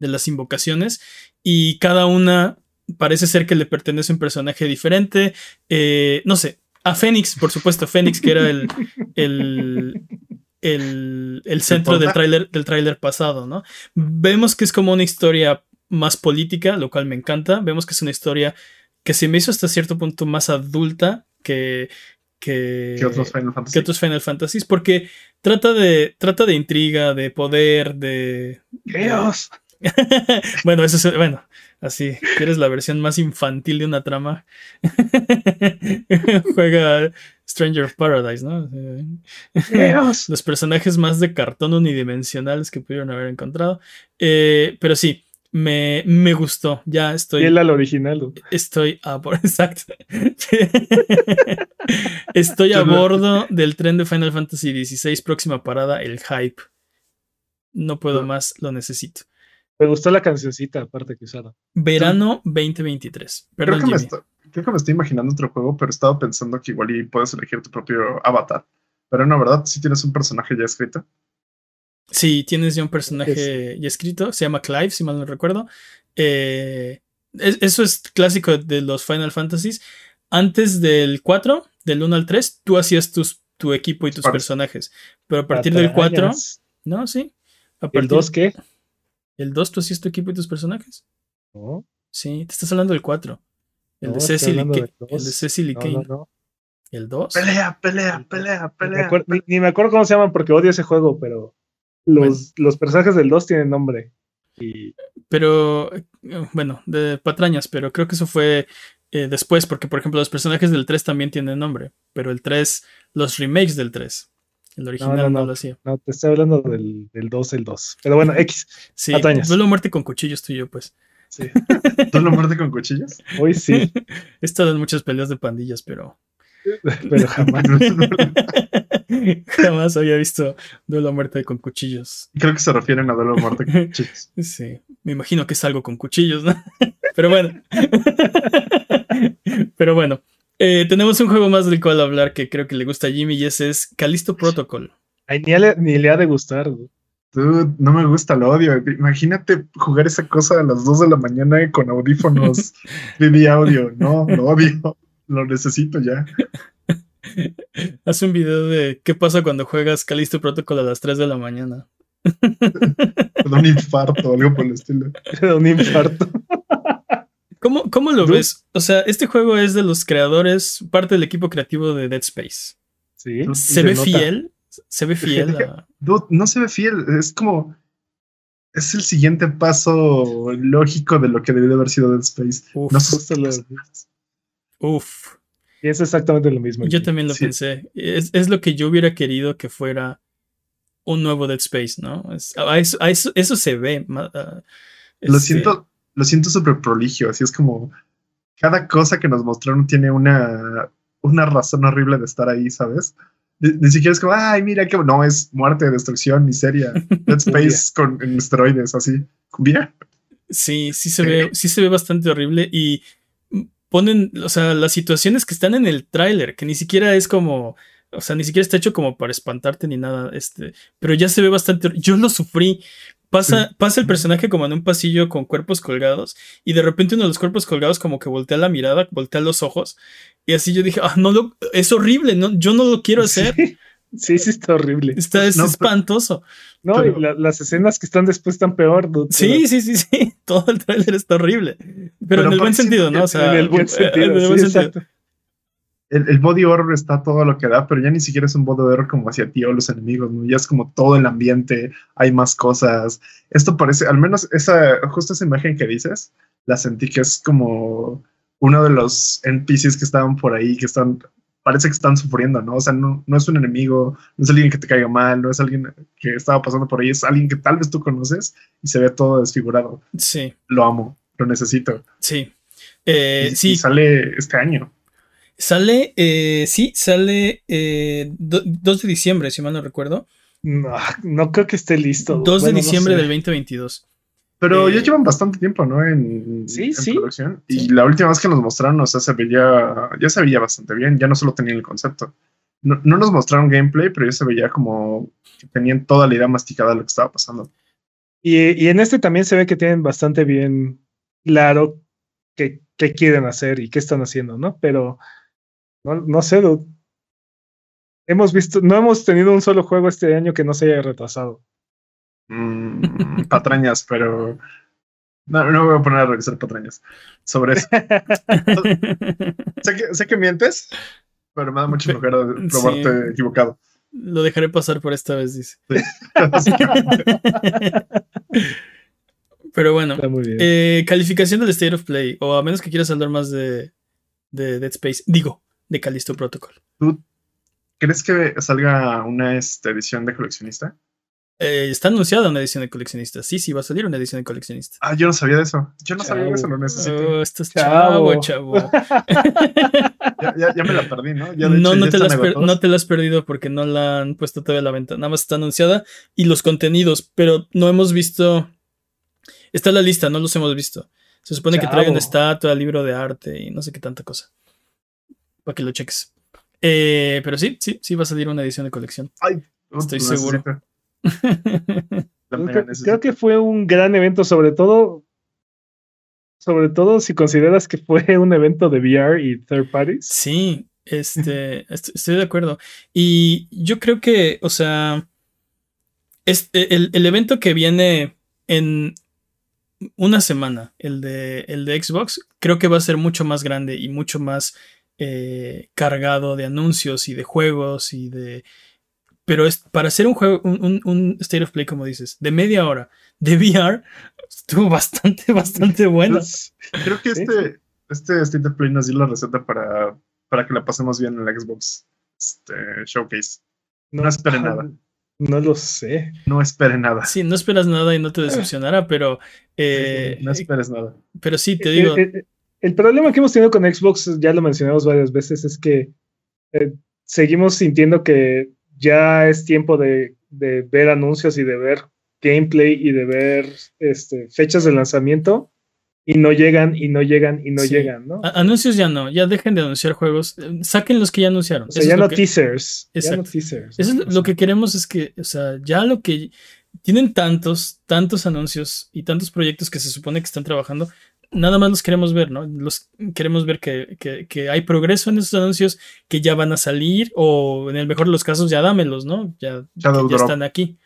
las invocaciones y cada una parece ser que le pertenece un personaje diferente. Eh, no sé, a Fénix, por supuesto, Fénix, que era el, el, el, centro del tráiler del tráiler pasado, ¿no? Vemos que es como una historia más política, lo cual me encanta. Vemos que es una historia que se me hizo hasta cierto punto más adulta que, que, otros Final Fantasy. Que otros Final Fantasies, porque trata de, trata de intriga, de poder, de... ¡Chaos! bueno, eso es, bueno, así, quieres la versión más infantil de una trama. Juega Stranger of Paradise, ¿no? Los personajes más de cartón unidimensionales que pudieron haber encontrado. Eh, pero sí, me, me, gustó. Ya estoy. el al original. Estoy a bordo. Exacto. estoy a bordo del tren de Final Fantasy XVI. Próxima parada, el hype. No puedo más, lo necesito. Me gustó la cancioncita, aparte que usaron. Verano 2023. creo, que me estoy, imaginando otro juego, pero he estado pensando que igual y puedes elegir tu propio avatar. Pero no, ¿verdad? Si tienes un personaje ya escrito. Sí, tienes ya un personaje ya escrito. Se llama Clive, si mal no recuerdo. Eh, eso es clásico de los Final Fantasies. Antes del 4, del 1 al 3, tú hacías tus, tu equipo y tus personajes. Pero a partir del 4. No, sí. A ¿El 2 qué? ¿El 2 tú hacías tu equipo y tus personajes? No. Sí, te estás hablando del 4. El, de Cecil y el de Cecil y Kane. ¿El 2? Pelea, pelea, pelea, pelea. Ni, me acuerdo cómo se llaman porque odio ese juego, pero los, los personajes del 2 tienen nombre. Y... Pero, bueno, de patrañas, pero creo que eso fue eh, después, porque por ejemplo los personajes del 3 también tienen nombre, pero el 3, los remakes del 3 el original no, lo hacía. No, te estoy hablando del, del 2, el 2. Pero bueno, X. Sí, duelo muerte con cuchillos tú y yo, pues. Sí. ¿Duelo muerte con cuchillos? Hoy sí. He estado en muchas peleas de pandillas, pero. pero jamás. jamás había visto duelo muerte con cuchillos. Creo que se refieren a duelo muerte con cuchillos. Sí, me imagino que es algo con cuchillos, ¿no? pero bueno. pero bueno. Eh, tenemos un juego más del cual hablar que creo que le gusta a Jimmy y ese es Calisto Protocol. Ay, ni, le, ha de gustar. no me gusta, lo odio. Imagínate jugar esa cosa a las 2 de la mañana con audífonos de audio. No, lo odio. Lo necesito ya. Haz un video de qué pasa cuando juegas Calisto Protocol a las 3 de la mañana. un infarto, algo por el estilo. un infarto. ¿Cómo, cómo lo ves? O sea, este juego es de los creadores, parte del equipo creativo de Dead Space. Sí. ¿Se, ve fiel? ¿Se ve fiel? no se ve fiel. Es como. Es el siguiente paso lógico de lo que debió de haber sido Dead Space. Uf, no Uf. Y es exactamente lo mismo. Yo también lo pensé. Es, es, lo que yo hubiera querido que fuera un nuevo Dead Space, ¿no? eso, eso, se ve. lo este siento lo siento súper proligio, así es como cada cosa que nos mostraron tiene una, una razón horrible de estar ahí, ¿sabes? Ni, siquiera es como, ay, mira que no, es muerte, destrucción, miseria, Dead Space con esteroides, así, bien. Sí, sí se ve, sí se ve bastante horrible y ponen, o sea, las situaciones que están en el tráiler, que ni siquiera es como, o sea, ni siquiera está hecho como para espantarte ni nada, este, pero ya se ve bastante, yo lo sufrí Pasa, pasa el personaje como en un pasillo con cuerpos colgados y de repente uno de los cuerpos colgados como que voltea la mirada, voltea los ojos y así yo dije, ah, no, es horrible, no, yo no lo quiero hacer. Sí, sí, está horrible. Está es espantoso. No, y las escenas que están después están peor. Sí, sí, sí, sí. Todo el tráiler está horrible. Pero, en el buen sentido, ¿no? O sea, en el buen sentido. el, body horror está todo lo que da, pero ya ni siquiera es un body horror como hacia ti o los enemigos, ¿no? Ya es como todo el ambiente, hay más cosas. Esto parece, al menos esa, justo esa imagen que dices, la sentí que es como uno de los NPCs que estaban por ahí, que están, parece que están sufriendo, ¿no? O sea, no, no es un enemigo, no es alguien que te caiga mal, no es alguien que estaba pasando por ahí, es alguien que tal vez tú conoces y se ve todo desfigurado. Sí. Lo amo, lo necesito. Sí. Eh, sí. sale este año. Sale, eh, sí, sale eh, 2 de diciembre, si mal no recuerdo. No, no creo que esté listo. 2 de diciembre del 2022. Pero ya eh, llevan bastante tiempo, ¿no? En, sí, sí. producción. Y la última vez que nos mostraron, o sea, se veía, ya se veía bastante bien, ya no solo tenían el concepto. No, no nos mostraron gameplay, pero ya se veía como que tenían toda la idea masticada de lo que estaba pasando. Y, y en este también se ve que tienen bastante bien claro qué, qué quieren hacer y qué están haciendo, ¿no? Pero no, no sé, Hemos visto, no hemos tenido un solo juego este año que no se haya retrasado. Mm, patrañas, pero no, no voy a poner a revisar patrañas sobre eso. sé, que, sé que mientes, pero me da mucho flojera probarte equivocado. Lo dejaré pasar por esta vez, dice. pero bueno, eh, calificación del State of Play, o a menos que quieras hablar más de, de Dead Space. Digo, de Callisto Protocol. ¿Tú crees que salga una este, edición de coleccionista? Eh, está anunciada una edición de coleccionista. Sí, sí, va a salir una edición de coleccionista. Ah, yo no sabía de eso. Yo no sabía de eso, lo necesito. Oh, esto es chavo, chavo. ya, ya, me la perdí, ¿no? no, no, te la no te la has perdido porque no la han puesto todavía a la venta. Nada más está anunciada y los contenidos, pero no hemos visto. Está la lista, no los hemos visto. Se supone que trae una estatua, libro de arte y no sé qué tanta cosa para que lo cheques. Eh, pero sí, sí, sí va a salir una edición de colección. Estoy seguro. creo, que fue un gran evento, sobre todo, sobre todo si consideras que fue un evento de VR y third parties. Sí, este, estoy de acuerdo. Y yo creo que, o sea, este, el, el evento que viene en una semana, el de, el de Xbox, creo que va a ser mucho más grande y mucho más eh, cargado de anuncios y de juegos y de... Pero es, para hacer un juego, un, State of Play, como dices, de media hora, de VR, estuvo bastante, bastante bueno. Pues, creo que este, este State of Play nos dio la receta para, para que la pasemos bien en la Xbox este, Showcase. No, no esperen nada. No lo sé. No esperen nada. Sí, no esperas nada y no te decepcionará, pero. Eh, no esperes nada. Pero sí, te digo. El problema que hemos tenido con Xbox, ya lo mencionamos varias veces, es que eh, seguimos sintiendo que ya es tiempo de, ver anuncios y de ver gameplay y de ver este, fechas de lanzamiento y no llegan y no llegan y no llegan, ¿no? anuncios ya no, ya dejen de anunciar juegos, eh, saquen los que ya anunciaron. O sea, ya, no teasers, ya no teasers. Eso es lo que queremos es que, o sea, ya lo que tienen tantos, tantos anuncios y tantos proyectos que se supone que están trabajando, nada más los queremos ver, ¿no? Los queremos ver que, hay progreso en esos anuncios que ya van a salir o en el mejor de los casos ya dámelos, ¿no? Ya, ya, están aquí.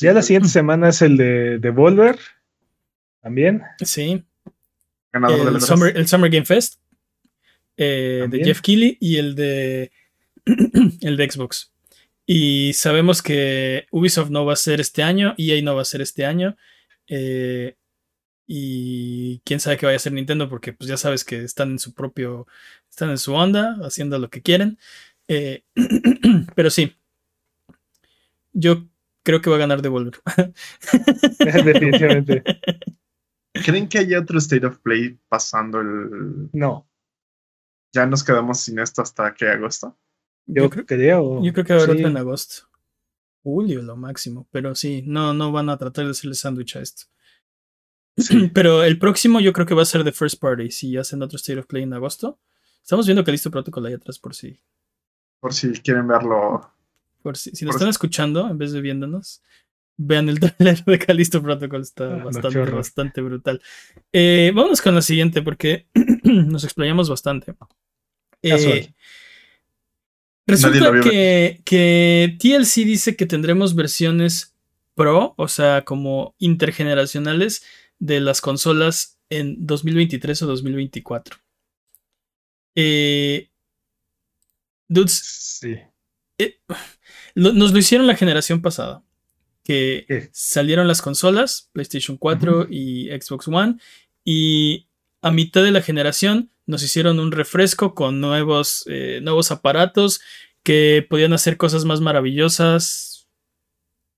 ya la siguiente semana es el de Devolver también. Sí. el, Summer, el, Summer, Game Fest eh, de Jeff Keighley y el de el de Xbox. Y sabemos que Ubisoft no va a ser este año, EA no va a ser este año. Eh, y quién sabe qué vaya a hacer Nintendo, porque pues ya sabes que están en su propio, están en su onda, haciendo lo que quieren. Eh, pero sí, yo creo que va a ganar Devolver. Definitivamente. ¿Creen que haya otro State of Play pasando el... No. ¿Ya nos quedamos sin esto hasta que agosto? Yo, creo que Yo creo que va a haber en agosto. Julio lo máximo. Pero sí, no, no van a tratar de hacerle sándwich a esto. Pero el próximo yo creo que va a ser The First Party, si hacen otro State of Play en agosto. Estamos viendo que listo protocolo ahí atrás por si. Por si quieren verlo. Por si, si lo están escuchando en vez de viéndonos, vean el trailer de Calisto Protocol, está ah, bastante, bastante brutal. Eh, vámonos con la siguiente porque nos explayamos bastante. Eh, resulta que, que TLC dice que tendremos versiones Pro, o sea, como intergeneracionales de las consolas en 2023 o 2024. Eh, Dudes, sí. Eh, nos lo hicieron la generación pasada. Que salieron las consolas, PlayStation 4 y Xbox One, y a mitad de la generación nos hicieron un refresco con nuevos, eh, nuevos aparatos que podían hacer cosas más maravillosas.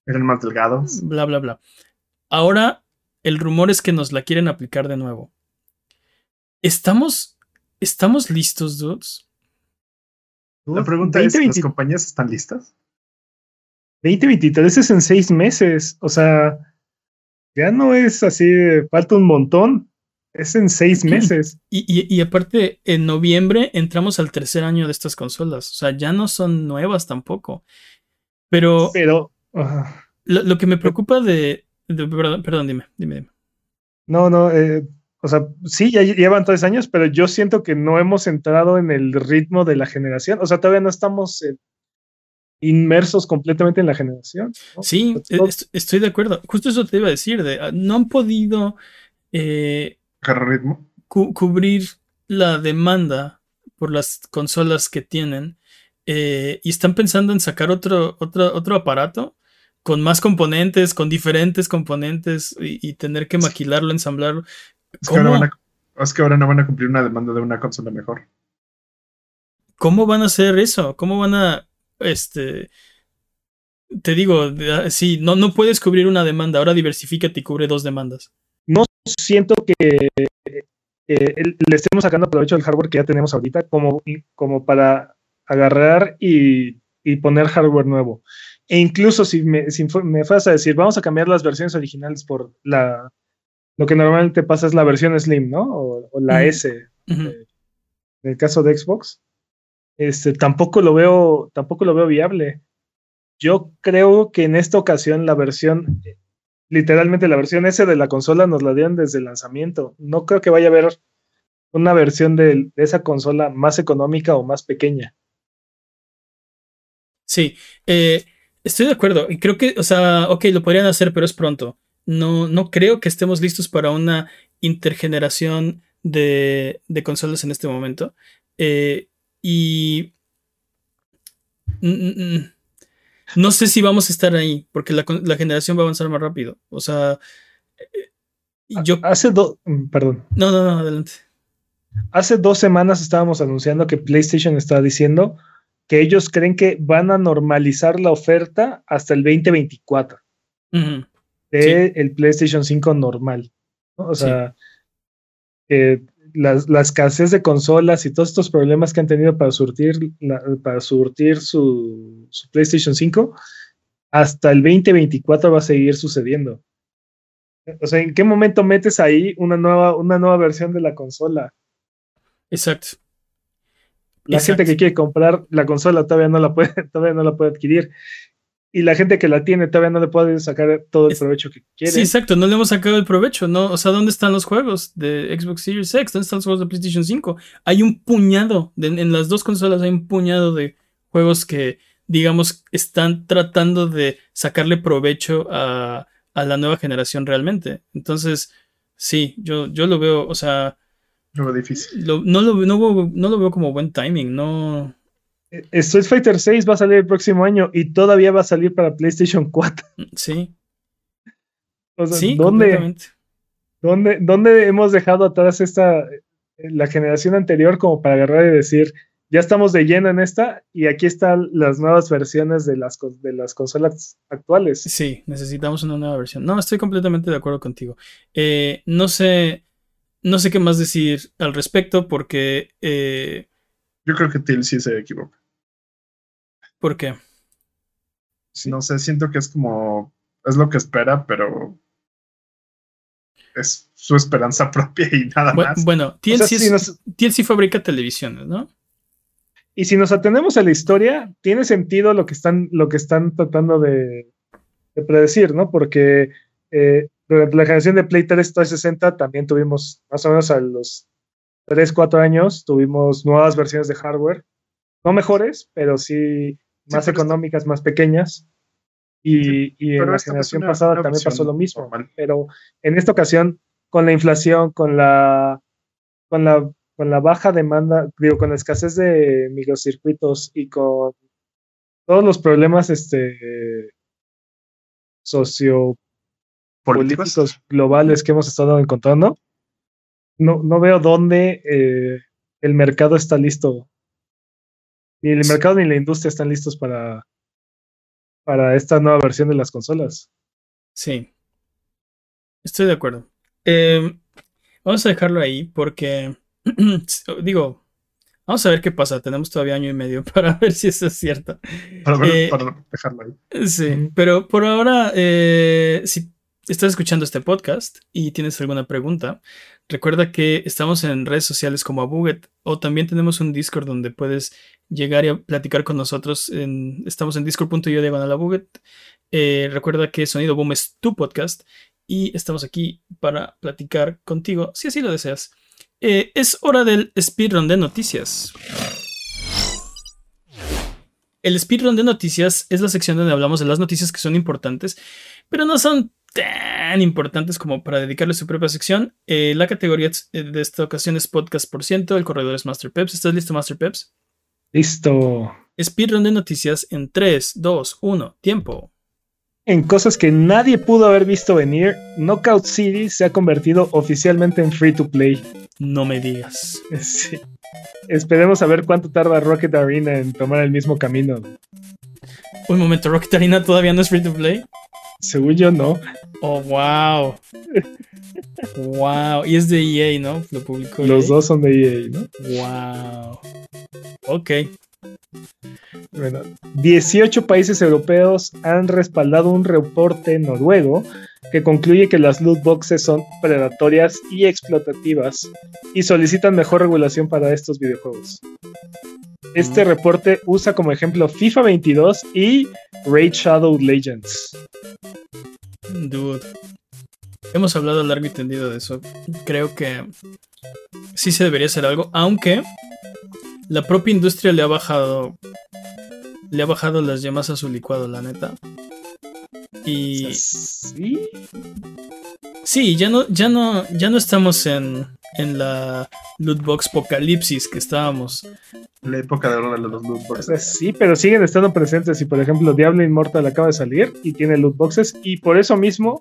Eran más delgados. Bla, bla, bla. Ahora el rumor es que nos la quieren aplicar de nuevo. ¿Estamos, estamos listos, dudes? La pregunta es, ¿las compañías están listas? 2023 es en seis meses, o sea, ya no es así, falta un montón, es en seis meses. Y, aparte, en noviembre entramos al tercer año de estas consolas, o sea, ya no son nuevas tampoco. Pero, pero lo, que me preocupa de, perdón, dime, dime, dime. No, no, eh, o sea, sí, ya llevan tres años, pero yo siento que no hemos entrado en el ritmo de la generación. O sea, todavía no estamos eh, inmersos completamente en la generación. Sí, estoy de acuerdo. Justo eso te iba a decir. De, ah, no han podido eh, ritmo? cubrir la demanda por las consolas que tienen eh, y están pensando en sacar otro, otro, otro aparato con más componentes, con diferentes componentes y tener que maquilarlo, ensamblarlo. Es que, ahora no van a cumplir una demanda de una consola mejor. ¿Cómo van a hacer eso? ¿Cómo van a, este, te digo, sí, no, no puedes cubrir una demanda, ahora diversifícate y cubre dos demandas. No siento que le estemos sacando provecho al hardware que ya tenemos ahorita como, como para agarrar y, poner hardware nuevo. E incluso si me, si me fueras a decir, vamos a cambiar las versiones originales por la, lo que normalmente pasa es la versión Slim, ¿no? O, la S. en el caso de Xbox. Este, tampoco lo veo, tampoco lo veo viable. Yo creo que en esta ocasión la versión, literalmente la versión S de la consola nos la dieron desde el lanzamiento. No creo que vaya a haber una versión de, esa consola más económica o más pequeña. Sí, eh, estoy de acuerdo. Y creo que, o sea, ok, lo podrían hacer, pero es pronto no, no creo que estemos listos para una intergeneración de, de consolas en este momento. Eh, y no sé si vamos a estar ahí, porque la, generación va a avanzar más rápido. O sea, eh, yo... Hace dos... Mm, perdón. No, no, no, adelante. Hace dos semanas estábamos anunciando que PlayStation está diciendo que ellos creen que van a normalizar la oferta hasta el 2024 de el PlayStation 5 normal. O sea, eh, la, escasez de consolas y todos estos problemas que han tenido para surtir, para surtir su, PlayStation 5, hasta el 2024 va a seguir sucediendo. O sea, ¿en qué momento metes ahí una nueva, una nueva versión de la consola? Exacto. La gente que quiere comprar la consola todavía no la puede, todavía no la puede adquirir y la gente que la tiene todavía no le puede sacar todo el provecho que quiere. Sí, exacto, no le hemos sacado el provecho, ¿no? O sea, ¿dónde están los juegos de Xbox Series X? ¿Dónde están los juegos de PlayStation 5? Hay un puñado, en las dos consolas hay un puñado de juegos que, digamos, están tratando de sacarle provecho a, la nueva generación realmente. Entonces, sí, yo, yo lo veo, o sea... Lo veo difícil. no, lo, no, no lo veo como buen timing, no Street Fighter 6 va a salir el próximo año y todavía va a salir para PlayStation 4. Sí. sí, ¿dónde, ¿dónde, ¿dónde, hemos dejado atrás esta, la generación anterior como para agarrar y decir, ya estamos de lleno en esta y aquí están las nuevas versiones de las, de las consolas actuales? Sí, necesitamos una nueva versión. No, estoy completamente de acuerdo contigo. Eh, no sé, no sé qué más decir al respecto porque... Eh, Yo creo que TLC se equivoca. ¿Por qué? No sé, siento que es como. Es lo que espera, pero. Es su esperanza propia y nada más. Bueno, TLC, fabrica televisiones, ¿no? Y si nos atenemos a la historia, tiene sentido lo que están, lo que están tratando de, predecir, ¿no? Porque eh, durante la generación de Play 3 360 también tuvimos, más o menos a los 3, 4 años, tuvimos nuevas versiones de hardware. No mejores, pero sí más económicas, más pequeñas. Y, en la generación pasada también pasó lo mismo. Pero en esta ocasión, con la inflación, con la, con la con la baja demanda, digo, con la escasez de microcircuitos y con todos los problemas este, sociopolíticos globales que hemos estado encontrando, no, no veo dónde eh, el mercado está listo. Ni el mercado ni la industria están listos para, para esta nueva versión de las consolas. Sí. Estoy de acuerdo. Em, vamos a dejarlo ahí porque, digo, vamos a ver qué pasa. Tenemos todavía año y medio para ver si eso es cierto. Para, eh, dejarlo ahí. Sí, pero por ahora, eh, si estás escuchando este podcast y tienes alguna pregunta, recuerda que estamos en redes sociales como Abuget o también tenemos un Discord donde puedes llegar y platicar con nosotros. estamos en discord.io diagonal Abuget. Eh, recuerda que Sonido Boom es tu podcast y estamos aquí para platicar contigo si así lo deseas. Eh, es hora del speedrun de noticias. El speedrun de noticias es la sección donde hablamos de las noticias que son importantes, pero no son tan importantes como para dedicarle su propia sección. Eh, la categoría de esta ocasión es podcast por ciento, el corredor es Master Peps. ¿Estás listo, Master Peps? Listo. Speedrun de noticias en 3, 2, 1, tiempo. En cosas que nadie pudo haber visto venir, Knockout City se ha convertido oficialmente en free to play. No me digas. Sí. Esperemos a ver cuánto tarda Rocket Arena en tomar el mismo camino. Un momento, ¿Rocket Arena todavía no es free to play? Según yo, no. Oh, wow. wow. Y es de EA, ¿no? Lo publicó. Los e dos son de EA, ¿no? Wow. Ok. Bueno, 18 países europeos han respaldado un reporte noruego que concluye que las loot boxes son predatorias y explotativas y solicitan mejor regulación para estos videojuegos. Este reporte usa como ejemplo FIFA 22 y Raid Shadow Legends. Dude. Hemos hablado largo y tendido de eso. Creo que sí se debería hacer algo, aunque la propia industria le ha bajado le ha bajado las llamas a su licuado, la neta. Y sí, sí, ya no ya no ya no estamos en en la lootbox apocalipsis que estábamos. La época de oro de los lootboxes. Sí, pero siguen estando presentes. Y por ejemplo, Diablo Immortal acaba de salir y tiene lootboxes. Y por eso mismo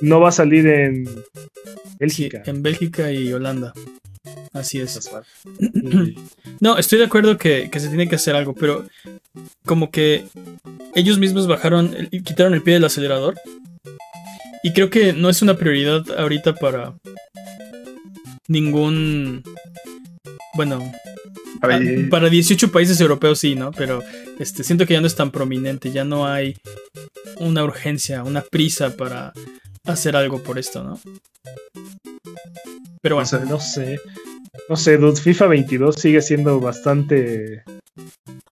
no va a salir en Bélgica. en Bélgica y Holanda. Así es. no, estoy de acuerdo que, se tiene que hacer algo, pero como que ellos mismos bajaron y quitaron el pie del acelerador. Y creo que no es una prioridad ahorita para ningún... Bueno, ah, para 18 países europeos sí, ¿no? Pero este, siento que ya no es tan prominente, ya no hay una urgencia, una prisa para hacer algo por esto, ¿no? Pero bueno. No sé, no sé, dude, FIFA 22 sigue siendo bastante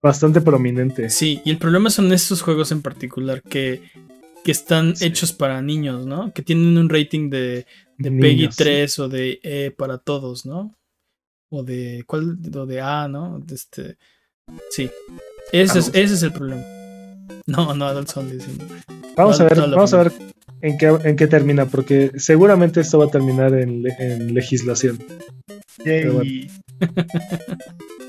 bastante prominente. Sí, y el problema son estos juegos en particular que, que están hechos para niños, ¿no? Que tienen un rating de de Peggy 3 o de E para todos, ¿no? O de ¿cuál? O de A, ¿no? Este, sí. Ese es, ese es el problema. No, no, Adult Only. Vamos a ver, vamos a ver en qué, en qué termina, porque seguramente esto va a terminar en, en legislación.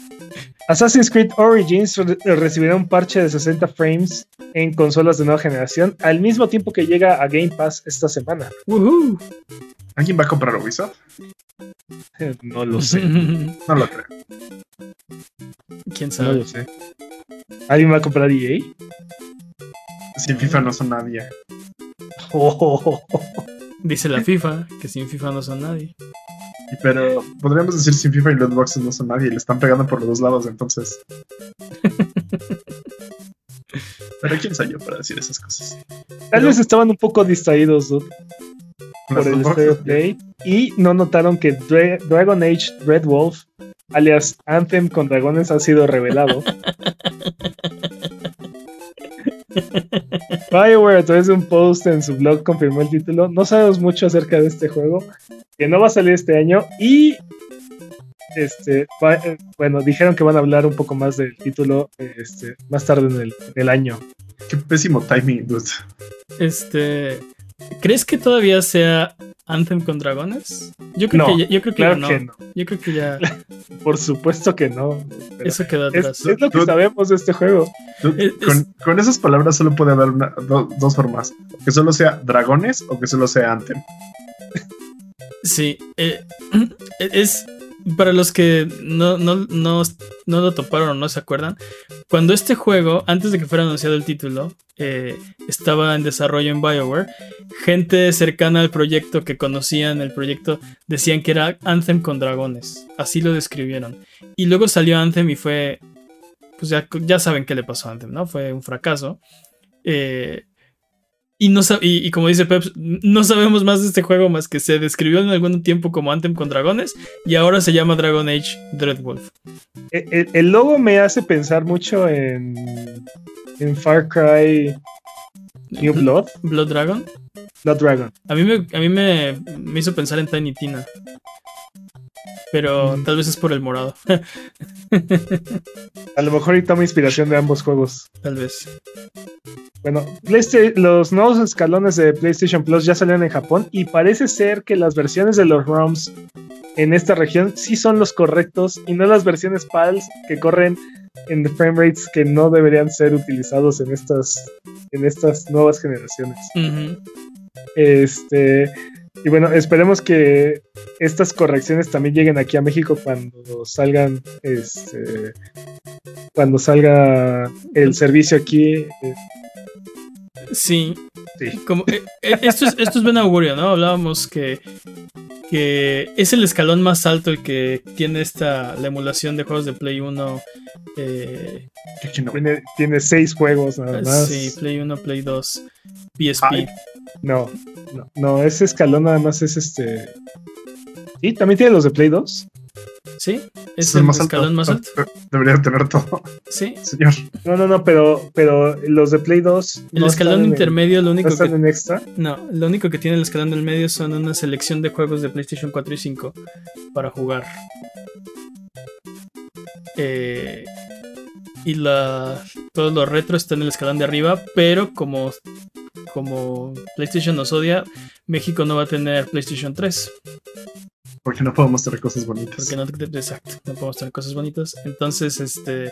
Assassin's Creed Origins recibirá un parche de 60 frames en consolas de nueva generación al mismo tiempo que llega a Game Pass esta semana. ¿Alguien va a comprar Ubisoft? No lo sé. no lo creo. ¿Quién sabe? No lo sé. ¿Alguien va a comprar EA? Sin FIFA no son nadie. Dice la FIFA que sin FIFA no son nadie. Pero podríamos decir sin FIFA y los boxes no son nadie, le están pegando por los dos lados, entonces. Pero quién soy yo para decir esas cosas. Tal vez estaban un poco distraídos, por el Play y no notaron que Dragon Age Red Wolf, alias Anthem con dragones, ha sido revelado. Bioware a través de un post en su blog confirmó el título. No sabemos mucho acerca de este juego, que no va a salir este año y este bueno dijeron que van a hablar un poco más del título este, más tarde en el, año. Qué pésimo timing, dude. Este ¿Crees que todavía sea Anthem con dragones? Yo creo No, que ya, yo creo que claro ya no. que no. Yo creo que ya Por supuesto que no. eso quedó es, atrás. es lo que Tú- sabemos de este juego. Tú- Es- con, con esas palabras solo puede haber una- do- dos formas. Que solo sea dragones o que solo sea Anthem. Sí, eh, es para los que no, no, no, no lo toparon o no se acuerdan. Cuando este juego, antes de que fuera anunciado el título, eh, estaba en desarrollo en BioWare, gente cercana al proyecto que conocían el proyecto decían que era Anthem con dragones. Así lo describieron. Y luego salió Anthem y fue. Pues ya, ya saben qué le pasó a Anthem, ¿no? Fue un fracaso. Eh, y, no y, y como dice Pep, no sabemos más de este juego más que se describió en algún tiempo como Anthem con dragones y ahora se llama Dragon Age Dreadwolf. E- El, el logo me hace pensar mucho en, en Far Cry New Blood, Blood Dragon. Blood Dragon. A mí me, a mí me, me hizo pensar en Tiny Tina. Pero Mm. tal vez es por el morado. A lo mejor y toma inspiración de ambos juegos. tal vez. Bueno, los nuevos escalones de PlayStation Plus ya salieron en Japón y parece ser que las versiones de los ROMs en esta región sí son los correctos y no las versiones PALs que corren en frame rates que no deberían ser utilizados en estas, en estas nuevas generaciones. Este, y bueno, esperemos que estas correcciones también lleguen aquí a México cuando salgan, este, cuando salga el servicio aquí. eh, Sí. Sí. Como, eh, eh, esto, es, esto es buen augurio, ¿no? Hablábamos que, que es el escalón más alto el que tiene esta la emulación de juegos de Play 1. eh, Tiene, tiene seis juegos nada más. sí, Play 1, Play 2, PSP. Ay. No, no, no, ese escalón nada más es este. Sí, también tiene los de Play 2. Sí, es Es el, el más alto. escalón más alto. Debería tener todo, Sí, señor. No, no, no, pero, pero los de Play 2. el no escalón están en- intermedio, lo no único están que en extra. No, lo único que tiene el escalón del medio son una selección de juegos de PlayStation 4 y 5 para jugar. Eh, y la, todo lo retro está en el escalón de arriba, pero como, como PlayStation nos odia, México no va a tener PlayStation 3. Porque no podemos tener cosas bonitas. Porque no, exacto, no podemos tener cosas bonitas. Entonces, este.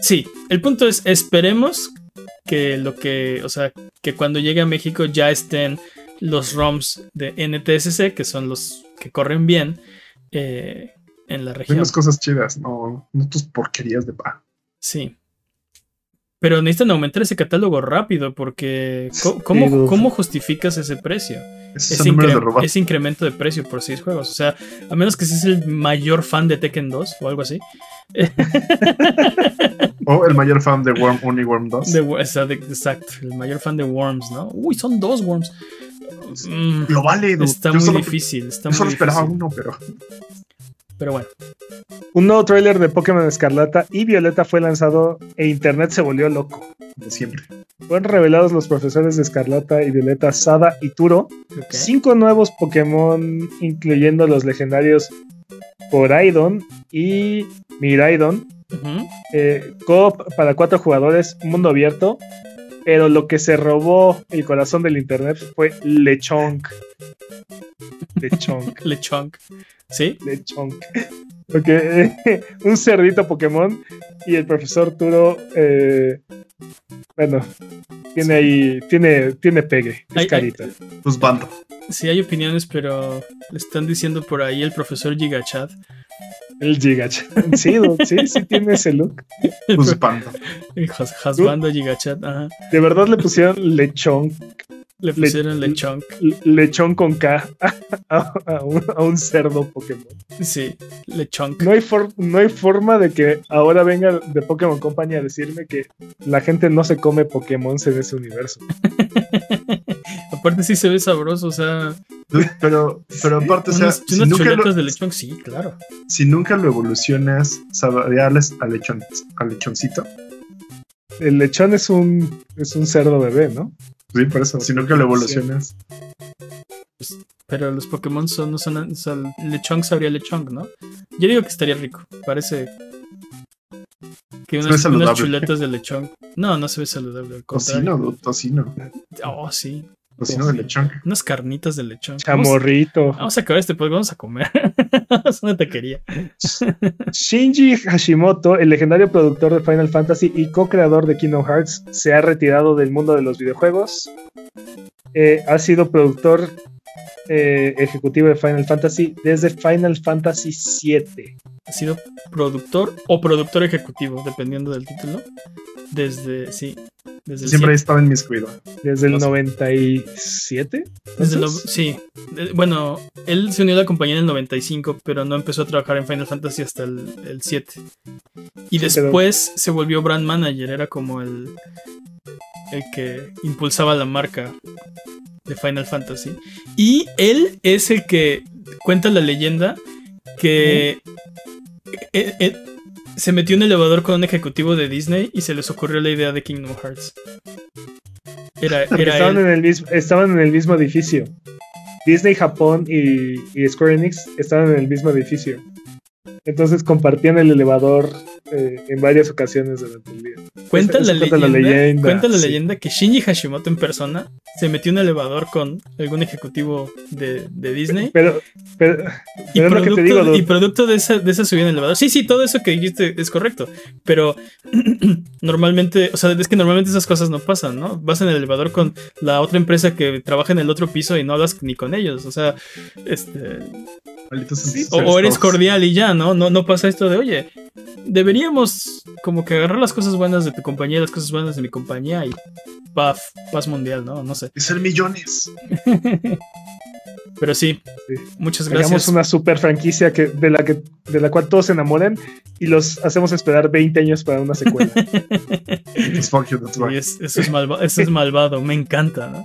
Sí, el punto es: esperemos que lo que. O sea, que cuando llegue a México ya estén los ROMs de NTSC, que son los que corren bien eh, en la Hay región. unas cosas chidas, no, no tus porquerías de pa. Sí. Pero necesitan aumentar ese catálogo rápido porque ¿cómo. ¿cómo justificas ese precio? Ese incre- ese incremento de precio por seis juegos. O sea, a menos que seas el mayor fan de Tekken 2 o algo así. O el mayor fan de Worm 1 y Worm 2. De Wo- o sea, de- exacto, el mayor fan de Worms, ¿no? Uy, son dos Worms. Mm, Lo vale, está Yo muy solo- difícil, está Yo solo muy esperaba difícil. uno, pero Pero bueno, Un nuevo tráiler de Pokémon Escarlata y Violeta fue lanzado e internet se volvió loco. de siempre. Fueron revelados los profesores de Escarlata y Violeta, Sada y Turo. Cinco nuevos Pokémon, incluyendo los legendarios Poraidon y Miraidon. Ujú. Eh, Coop para cuatro jugadores, mundo abierto. Pero lo que se robó el corazón del internet fue Lechonk. Lechonk. Lechonk. ¿Sí? Lechonk. Porque eh, un cerdito Pokémon y el profesor Turo, eh, bueno, tiene ahí, tiene, tiene pegue, es carita. Pues bando. Sí, hay opiniones, pero le están diciendo por ahí el profesor Gigachad. El Gigach. Sí, sí, sí tiene ese look. Pues bando. El has- Hasbando Gigachad, ajá. De verdad le pusieron lechón, Le Le- pusieron Lechonk. lechón con K a, a un, a un cerdo Pokémon. Sí, Lechonk. No hay, for- no hay forma de que ahora venga de Pokémon Company a decirme que la gente no se come Pokémon en ese universo. Aparte sí se ve sabroso, o sea, Pero, pero aparte, o sea, unas, si unas nunca, chuletas lo, de Lechonk, sí, claro. si nunca lo evolucionas, saborearles al, lechon, al lechoncito. El lechón es un, es un cerdo bebé, ¿no? Sí, por eso. Si nunca lo evolucionas. Pero los Pokémon son, no son, o sea, Lechonk sabría Lechonk, ¿no? Yo digo que estaría rico. Parece que unas, chuletas de Lechonk. No, no se ve saludable. al contrario. Tocino, tocino. Oh, sí. Cocino de lechón. Unas carnitas de lechón. Chamorrito. Vamos, vamos a acabar este podcast, vamos a comer. es una taquería. Shinji Hashimoto, el legendario productor de Final Fantasy y co-creador de Kingdom Hearts, se ha retirado del mundo de los videojuegos. Eh, ha sido productor eh, ejecutivo de Final Fantasy desde Final Fantasy VII. Ha sido productor o productor ejecutivo, dependiendo del título. Desde, sí. Desde Siempre estado en mis cuidados. Desde el No sé. 97. Desde sí. Eh, Bueno, él se unió a la compañía en el 95, pero no empezó a trabajar en Final Fantasy hasta el, el 7. Y Sí, pero- después se volvió brand manager, era como el, el que impulsaba la marca de Final Fantasy. Y él es el que cuenta la leyenda que eh, eh, se metió en un elevador con un ejecutivo de Disney y se les ocurrió la idea de Kingdom Hearts. Era, estaban, él. en el mismo, estaban en el mismo edificio. Disney Japón y, y Square Enix estaban en el mismo edificio. Entonces compartían el elevador eh, en varias ocasiones durante el día. Cuenta, Eso la, leyenda, la leyenda, cuenta la sí. leyenda que Shinji Hashimoto en persona se metió en un elevador con algún ejecutivo de, de Disney. Pero, pero, Y pero es lo que producto, te digo, y Dud. producto de esa, de esa subida en el elevador. Sí, sí, todo eso que dijiste es correcto. Pero normalmente, o sea, es que normalmente esas cosas no pasan, ¿no? Vas en el elevador con la otra empresa que trabaja en el otro piso y no hablas ni con ellos. O sea, este. Malditos Sí, O, eres cordial y ya, ¿no? ¿no? No pasa esto de, oye, deberíamos como que agarrar las cosas buenas de tu compañía y las cosas buenas de mi compañía y paz, paz mundial, ¿no? No sé. Y ser millones. Pero sí, Sí. muchas Hagamos gracias. una super franquicia que, de, la que, de la cual todos se enamoren y los hacemos esperar 20 años para una secuela. Sí, es- eso, es malva- eso es malvado, me encanta, ¿no?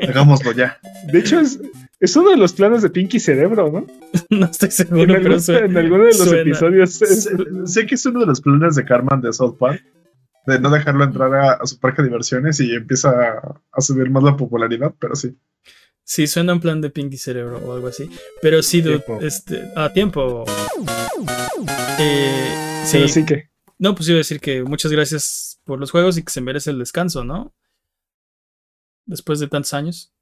Hagámoslo ya. De hecho, es, es uno de los planes de Pinky Cerebro, ¿no? No estoy En, seguro, algún- pero suena- en alguno de los suena. episodios. es- Sé, sé que es uno de los planes de Carmen de South Park. De no dejarlo entrar a, a su parque de diversiones y empieza a, a subir más la popularidad, pero sí. Sí, suena un plan de Pinky Cerebro o algo así. Pero sí, dude, Tiempo. este. A tiempo. Eh, sí, pero sí que. No, pues iba a decir que muchas gracias por los juegos y que se merece el descanso, ¿no? Después de tantos años.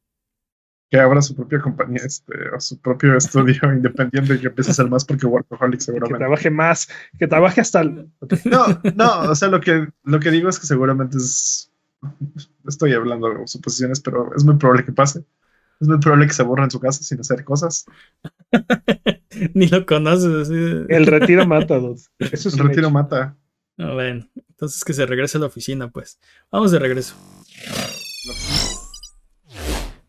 Que abra su propia compañía, este, o su propio estudio independiente y que empiece a hacer más porque Workaholic Que seguramente. trabaje más, que trabaje hasta el- No, no, o sea, lo que, lo que digo es que seguramente es. Estoy hablando de suposiciones, pero es muy probable que pase. Es muy probable que se aburra en su casa sin hacer cosas. Ni lo conoces así. de- el retiro mata dos. Eso es El retiro hecho. mata. Ah, bueno, entonces que se regrese a la oficina, pues. Vamos de regreso.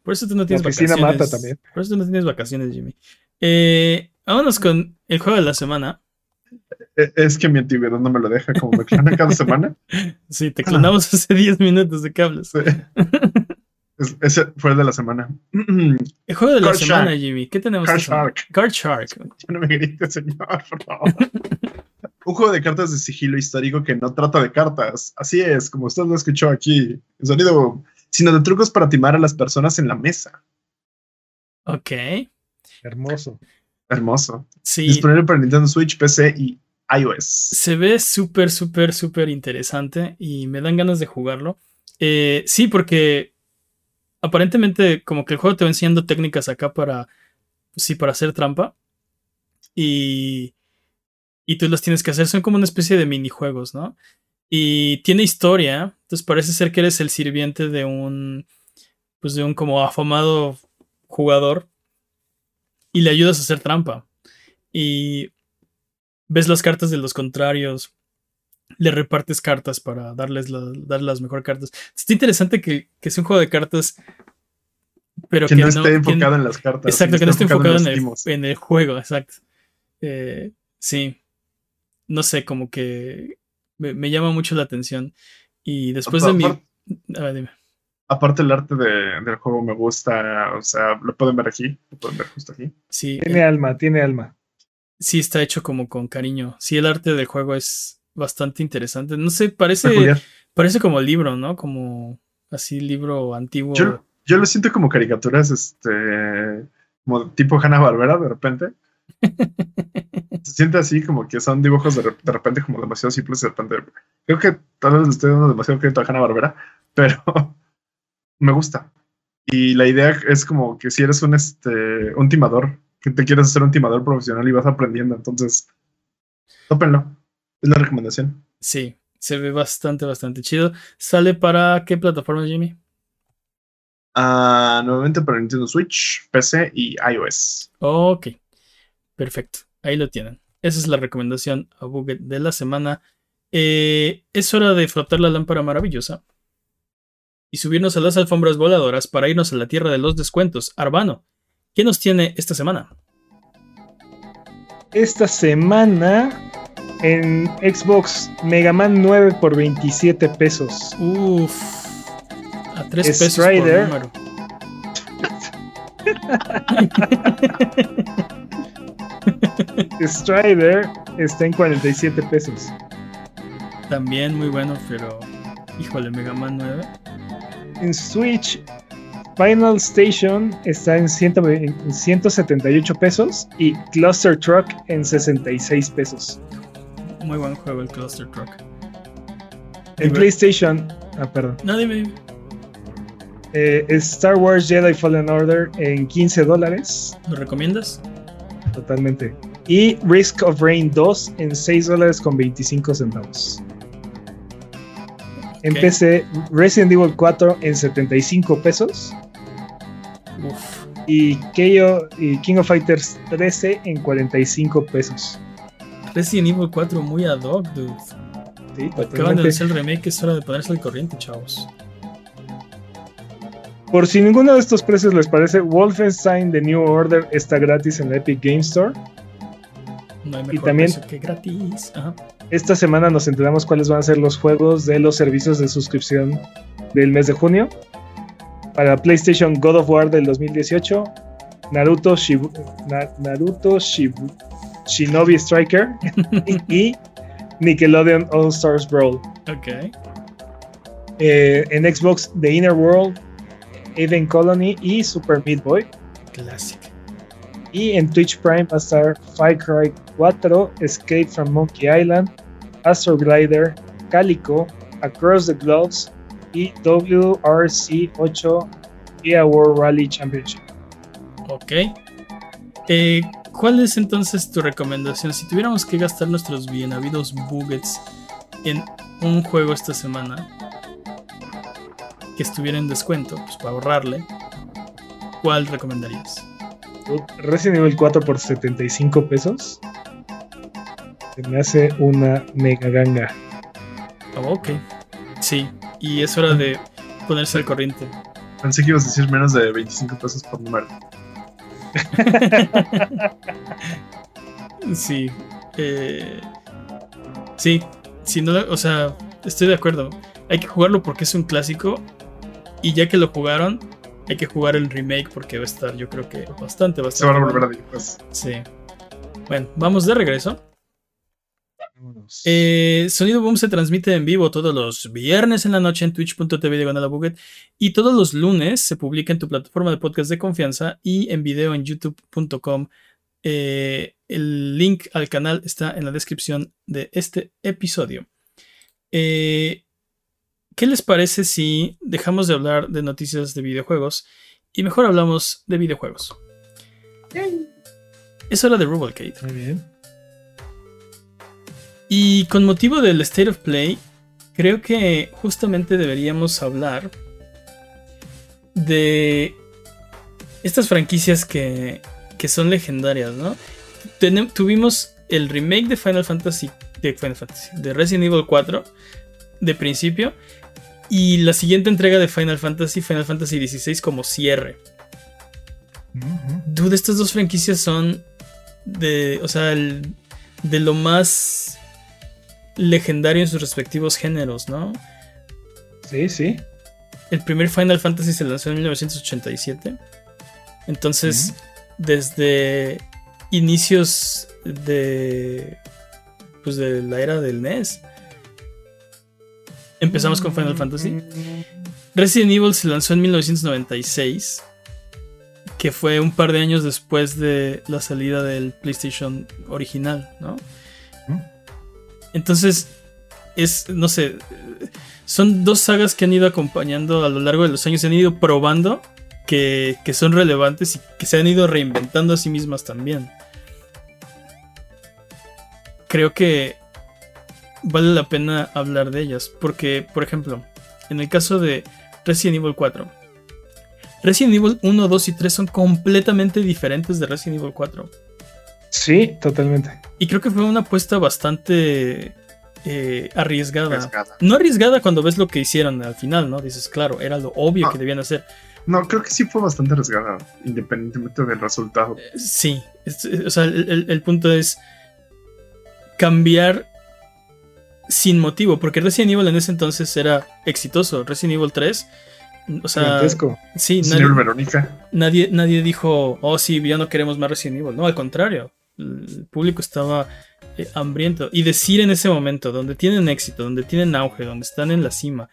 Por eso tú no tienes vacaciones. mata también. Por eso tú no tienes vacaciones, Jimmy. Eh, vámonos con el juego de la semana. E- Es que mi antigüedad no me lo deja, como me clona cada semana. Sí, te clonamos hace 10 minutos de que hablas. Sí. Es- ese fue el de la semana. El juego de la semana. Jimmy. ¿Qué tenemos? Card? Shark. Card Shark. Ya no me grites, señor, por favor. Un juego de cartas de sigilo histórico que no trata de cartas. Así es, como usted lo escuchó aquí. El sonido, sino de trucos para timar a las personas en la mesa. Ok. Hermoso. Hermoso. Sí. Disponible para Nintendo Switch, PC y iOS. Se ve súper, súper, súper interesante y me dan ganas de jugarlo. Eh, sí, porque aparentemente como que el juego te va enseñando técnicas acá para, sí, para hacer trampa. Y, y tú las tienes que hacer. Son como una especie de minijuegos, ¿no? Y tiene historia. Entonces parece ser que eres el sirviente de un, pues de un como afamado jugador. Y le ayudas a hacer trampa. Y ves las cartas de los contrarios, le repartes cartas para darles, la- darles las mejores cartas. Está interesante que, que sea un juego de cartas, pero Que, que, no esté enfocado en las cartas. Exacto, que no esté enfocado el, en el juego, exacto. Eh, sí, no sé, como que me, me llama mucho la atención. Y después de mi... Apar- A ver, dime. Aparte el arte de- del juego me gusta, o sea, lo pueden ver aquí, lo pueden ver justo aquí. Sí, Tiene alma, tiene alma. sí está hecho como con cariño. Sí, el arte del juego es bastante interesante. No sé, parece... Peculiar. Parece como libro, ¿no? Como así libro antiguo. Yo, yo lo siento como caricaturas, este, como tipo Hanna Barbera de repente. Se siente así como que son dibujos de, de repente como demasiado simples de repente. Creo que tal vez le estoy dando demasiado crédito a Hanna Barbera, pero, me gusta. Y la idea es como que si eres un, este, un timador, que te quieres hacer un timador profesional y vas aprendiendo, entonces, tópenlo. Es la recomendación. Sí, se ve bastante, bastante chido. ¿Sale para qué plataforma, Jimmy? Uh, nuevamente para Nintendo Switch, PC y iOS. Ok, perfecto. Ahí lo tienen. Esa es la recomendación a Buget de la semana. Eh, es hora de frotar la lámpara maravillosa y subirnos a las alfombras voladoras para irnos a la tierra de los descuentos. Arbano, ¿qué nos tiene esta semana? Esta semana en Xbox Mega Man 9 por 27 pesos. Uf, a 3 pesos por número. Strider está en 47 pesos. También muy bueno, pero híjole, Mega Man 9. En Switch, Final Station está en, 178 pesos y Cluster Truck en 66 pesos. Muy buen juego el Cluster Truck. En PlayStation, ah, perdón. No, dime, dime. Eh, Star Wars Jedi Fallen Order en 15 dólares. ¿Lo recomiendas? Totalmente. Y Risk of Rain 2 en 6 dólares con 25 centavos. En PC, Resident Evil 4 en 75 pesos. Y, KO, y King of Fighters 13 en 45 pesos. Resident Evil 4 muy ad hoc, dude. Sí, Acaban de hacer el remake, es hora de ponerse al corriente, chavos. Por si ninguno de estos precios les parece, Wolfenstein The New Order está gratis en la Epic Game Store. No hay mejor y también que gratis. Esta semana nos enteramos cuáles van a ser los juegos de los servicios de suscripción del mes de junio. Para PlayStation God of War del 2018, Naruto, Naruto Shinobi Striker y Nickelodeon All Stars Brawl. Ok. Eh, en Xbox The Inner World, Even Colony y Super Meat Boy. Classic. Y en Twitch Prime va a estar Far Cry 4, Escape from Monkey Island, Astro Glider, Calico, Across the Gloves y WRC 8 EA World Rally Championship. Ok. Eh, ¿Cuál es entonces tu recomendación? Si tuviéramos que gastar nuestros bien habidos buggets en un juego esta semana, que estuviera en descuento, pues para ahorrarle, ¿cuál recomendarías? Resident Evil 4 por 75 pesos. Se me hace una mega ganga. Oh, ok. Sí, y es hora de ponerse al corriente. Pensé que ibas a decir menos de 25 pesos por número. sí. Eh, sí, si no, o sea, estoy de acuerdo. Hay que jugarlo porque es un clásico y ya que lo jugaron, hay que jugar el remake porque va a estar, yo creo que bastante, bastante. Se van a volver a después. Sí. Bueno, vamos de regreso. Eh, Sonido Boom se transmite en vivo todos los viernes en la noche en twitch.tv de Buget y todos los lunes se publica en tu plataforma de podcast de confianza y en video en youtube.com. Eh, el link al canal está en la descripción de este episodio. Eh, ¿Qué les parece si dejamos de hablar de noticias de videojuegos y mejor hablamos de videojuegos? Es hora de Rubalcade. Muy bien. Y con motivo del State of Play, creo que justamente deberíamos hablar de estas franquicias que, que son legendarias, ¿no? tuvimos el remake de Final Fantasy, de Final Fantasy, de Resident Evil 4, de principio, y la siguiente entrega de Final Fantasy, Final Fantasy XVI como cierre. Dude, estas dos franquicias son de, o sea, de lo más legendario en sus respectivos géneros, ¿no? Sí, sí. El primer Final Fantasy se lanzó en 1987. Entonces, desde inicios de pues de la era del NES Empezamos con Final Fantasy. Resident Evil se lanzó en 1996, que fue un par de años después de la salida del PlayStation original, ¿no? Entonces, es, no sé, son dos sagas que han ido acompañando a lo largo de los años, se han ido probando que, que son relevantes y que se han ido reinventando a sí mismas también. Creo que vale la pena hablar de ellas, porque, por ejemplo, en el caso de Resident Evil 4, Resident Evil 1, 2 y 3 son completamente diferentes de Resident Evil 4. Sí, totalmente. Y creo que fue una apuesta bastante eh, arriesgada. No arriesgada cuando ves lo que hicieron al final, ¿no? Dices, claro, era lo obvio que debían hacer. No, creo que sí fue bastante arriesgada, independientemente del resultado. Eh, sí, o sea, el, punto es cambiar sin motivo, porque Resident Evil en ese entonces era exitoso. Resident Evil 3, o sea, sí, nadie, Verónica. Nadie, nadie dijo, oh sí, ya no queremos más Resident Evil. No, al contrario, el público estaba eh, hambriento. Y decir en ese momento, donde tienen éxito, donde tienen auge, donde están en la cima,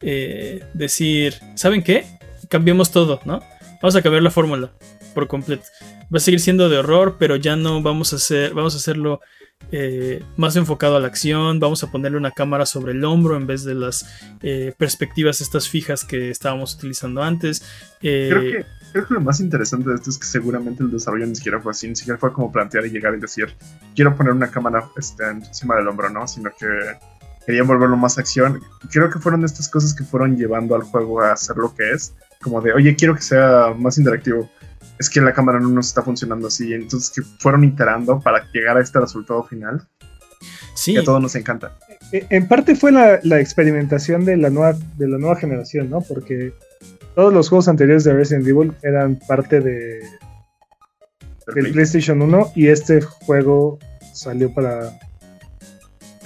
eh, decir, ¿saben qué? Cambiemos todo, ¿no? Vamos a cambiar la fórmula por completo. Va a seguir siendo de horror, pero ya no vamos a hacer, vamos a hacerlo eh, más enfocado a la acción. Vamos a ponerle una cámara sobre el hombro en vez de las perspectivas estas fijas que estábamos utilizando antes. Creo que creo que lo más interesante de esto es que seguramente el desarrollo ni siquiera fue así, ni siquiera fue como plantear y llegar y decir, quiero poner una cámara este, encima del hombro, ¿no? Sino que querían volverlo más acción. Creo que fueron estas cosas que fueron llevando al juego a ser lo que es, como de, oye, quiero que sea más interactivo. Es que la cámara no nos está funcionando así, entonces que fueron iterando para llegar a este resultado final. Sí. Que a todos nos encanta. E, en parte fue la, la experimentación de la, nueva, de la nueva generación, ¿no? Porque todos los juegos anteriores de Resident Evil eran parte de del PlayStation 1 y este juego salió para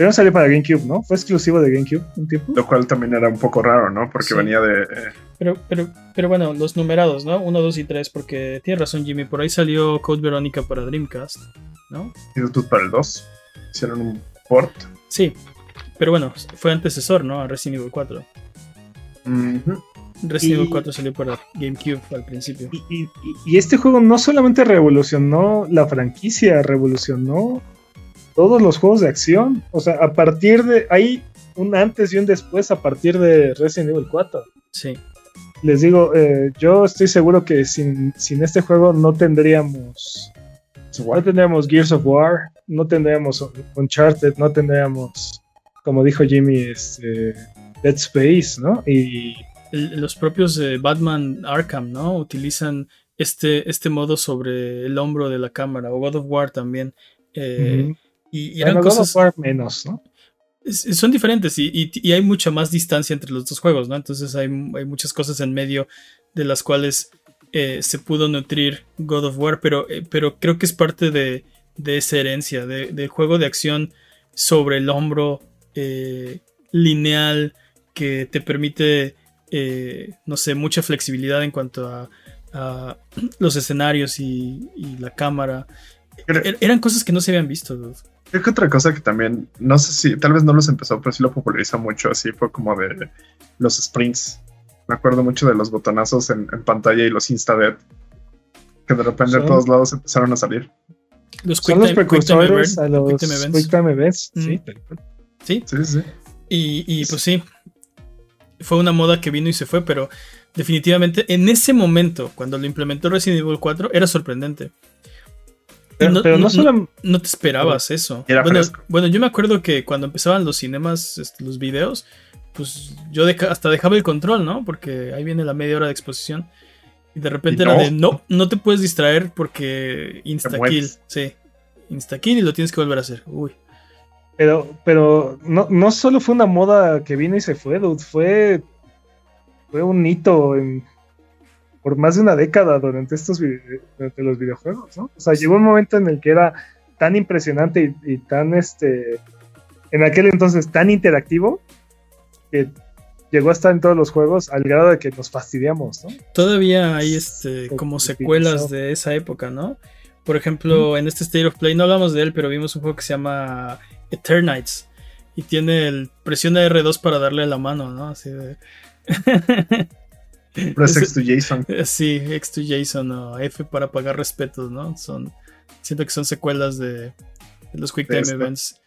Primero salió para GameCube, ¿no? Fue exclusivo de GameCube un tiempo. Lo cual también era un poco raro, ¿no? Porque venía de. Eh, pero, pero, pero bueno, los numerados, ¿no? 1, 2 y 3, porque tiene razón Jimmy, por ahí salió Code Veronica para Dreamcast, ¿no? Y después para el 2. Hicieron un port. Sí, pero bueno, fue antecesor, ¿no? A Resident Evil 4. Resident Evil 4 salió para GameCube al principio. Y, este juego no solamente revolucionó la franquicia, revolucionó todos los juegos de acción. O sea, a partir de. Hay un antes y un después a partir de Resident Evil 4. Sí. Les digo, eh, yo estoy seguro que sin, este juego no tendríamos. No tendríamos Gears of War, no tendríamos Uncharted, no tendríamos, como dijo Jimmy, este, Dead Space, ¿no? Y los propios eh, Batman Arkham, ¿no? Utilizan este, este modo sobre el hombro de la cámara, o God of War también. Eh, y, eran cosas. God of War menos, ¿no? son diferentes y, hay mucha más distancia entre los dos juegos, ¿no? Entonces hay, muchas cosas en medio de las cuales eh, se pudo nutrir God of War, pero, pero creo que es parte de, esa herencia, de, juego de acción sobre el hombro lineal que te permite eh, no sé, mucha flexibilidad en cuanto a, los escenarios y, la cámara. Er, eran cosas que no se habían visto. Creo que otra cosa que también, no sé si, tal vez no los empezó, pero sí lo popularizó mucho, así fue como de los sprints. Me acuerdo mucho de los botonazos en, pantalla y los insta que de repente de todos lados empezaron a salir. Los Son los precursores a los Quick Time Events. Sí, sí, sí. Y, y pues sí, fue una moda que vino y se fue, pero definitivamente en ese momento, cuando lo implementó Resident Evil 4, era sorprendente. Pero no, no, te esperabas eso. Bueno, yo me acuerdo que cuando empezaban los cinemas, este, los videos, pues yo hasta dejaba el control, ¿no? Porque ahí viene la media hora de exposición. Y de repente era de, no, no te puedes distraer porque insta-kill. Sí, insta-kill y lo tienes que volver a hacer. Uy. Pero, pero no, no solo fue una moda que vino y se fue, fue, fue un hito por más de una década durante estos durante los videojuegos, ¿no? O sea, llegó un momento en el que era tan impresionante y, tan este en aquel entonces tan interactivo que llegó a estar en todos los juegos al grado de que nos fastidiamos, ¿no? Todavía hay este como secuelas de esa época, ¿no? Por ejemplo, en este State of Play no hablamos de él, pero vimos un juego que se llama Eternites. Y tiene el presiona R2 para darle la mano, ¿no? Así de. Press X to JSON. Sí, X to JSON o F para pagar respetos, ¿no? Son. Siento que son secuelas de, los QuickTime Events.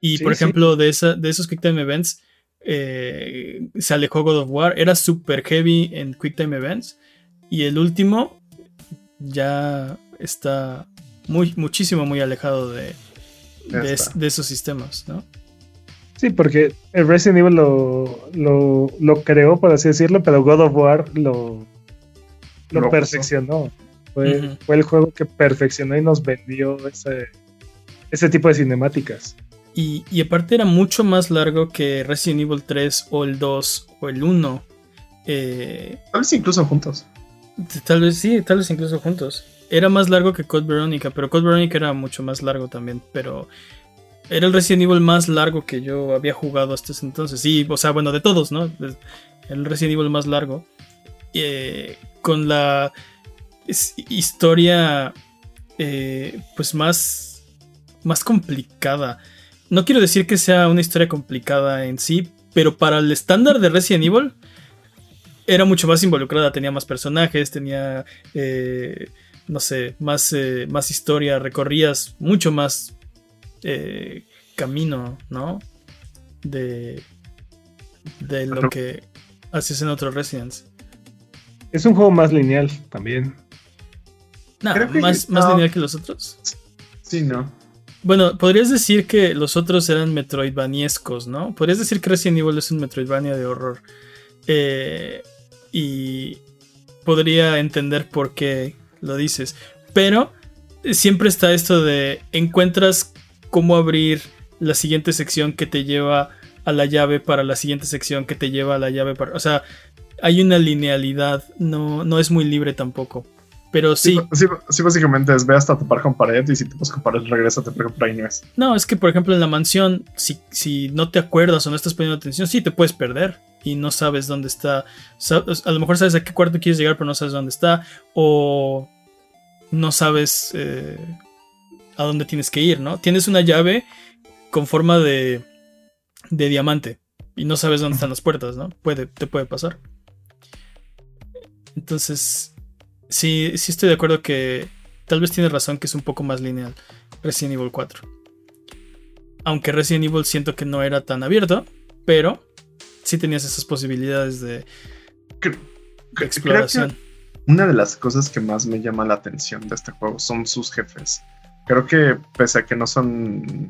Y por ejemplo, de, esa, de esos QuickTime Events, eh, se alejó God of War. Era super heavy en Quick Time Events. Y el último ya está muy, muchísimo, muy alejado de, de, esos sistemas, ¿no? Sí, porque el Resident Evil lo, lo, creó, por así decirlo, pero God of War lo, lo, perfeccionó. Fue, fue, el juego que perfeccionó y nos vendió ese, ese tipo de cinemáticas. Y, y, aparte era mucho más largo que Resident Evil 3 o el 2 o el 1. Eh, tal vez incluso juntos. Tal vez sí, tal vez incluso juntos. Era más largo que Code Veronica, pero Code Veronica era mucho más largo también. Pero era el Resident Evil más largo que yo había jugado hasta ese entonces. Sí, o sea, bueno, de todos, ¿no? El Resident Evil más largo. Eh, con la historia, eh, pues más, más complicada. No quiero decir que sea una historia complicada en sí, pero para el estándar de Resident Evil era mucho más involucrada. Tenía más personajes, tenía... Eh, no sé, más, eh, más historia, recorrías mucho más eh, camino, ¿no? De, de lo que haces en otros Residents. Es un juego más lineal también. más, más lineal que los otros. Sí, no. Bueno, podrías decir que los otros eran Metroidvaniescos, ¿no? Podrías decir que Resident Evil es un Metroidvania de horror. Eh, y podría entender por qué lo dices. Pero siempre está esto de encuentras cómo abrir la siguiente sección que te lleva a la llave para la siguiente sección que te lleva a la llave para... O sea, hay una linealidad, no, no es muy libre tampoco. Pero sí. Sí, básicamente es ve hasta topar con pared y si te puedes con pared regresa por ahí no es. No, es que por ejemplo en la mansión, si, si no te acuerdas o no estás poniendo atención, sí te puedes perder y no sabes dónde está. A lo mejor sabes a qué cuarto quieres llegar, pero no sabes dónde está. O no sabes eh, a dónde tienes que ir, ¿no? Tienes una llave con forma de, de diamante y no sabes dónde están las puertas, ¿no? Puede, te puede pasar. Entonces, sí, sí estoy de acuerdo que tal vez tienes razón que es un poco más lineal Resident Evil 4. Aunque Resident Evil siento que no era tan abierto, pero sí tenías esas posibilidades de, exploración una de las cosas que más me llama la atención de este juego son sus jefes. Creo que pese a que no son...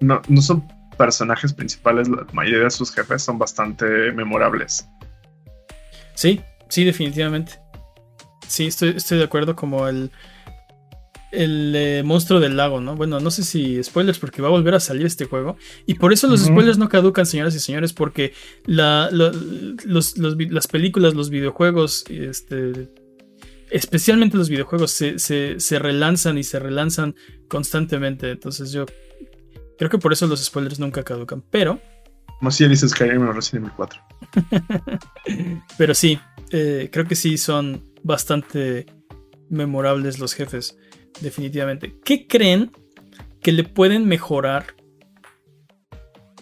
no, son personajes principales, la mayoría de sus jefes son bastante memorables. Sí, sí, definitivamente. Sí, estoy, estoy de acuerdo como el, el eh, monstruo del lago, ¿no? Bueno, no sé si spoilers porque va a volver a salir este juego. Y por eso los spoilers no caducan, señoras y señores, porque las películas, los videojuegos, este, especialmente los videojuegos, se, relanzan y se relanzan constantemente. Entonces yo creo que por eso los spoilers nunca caducan. Pero... Como si dices Skyrim o Resident Evil 4. Pero sí, eh, creo que sí son bastante memorables los jefes definitivamente. ¿Qué creen que le pueden mejorar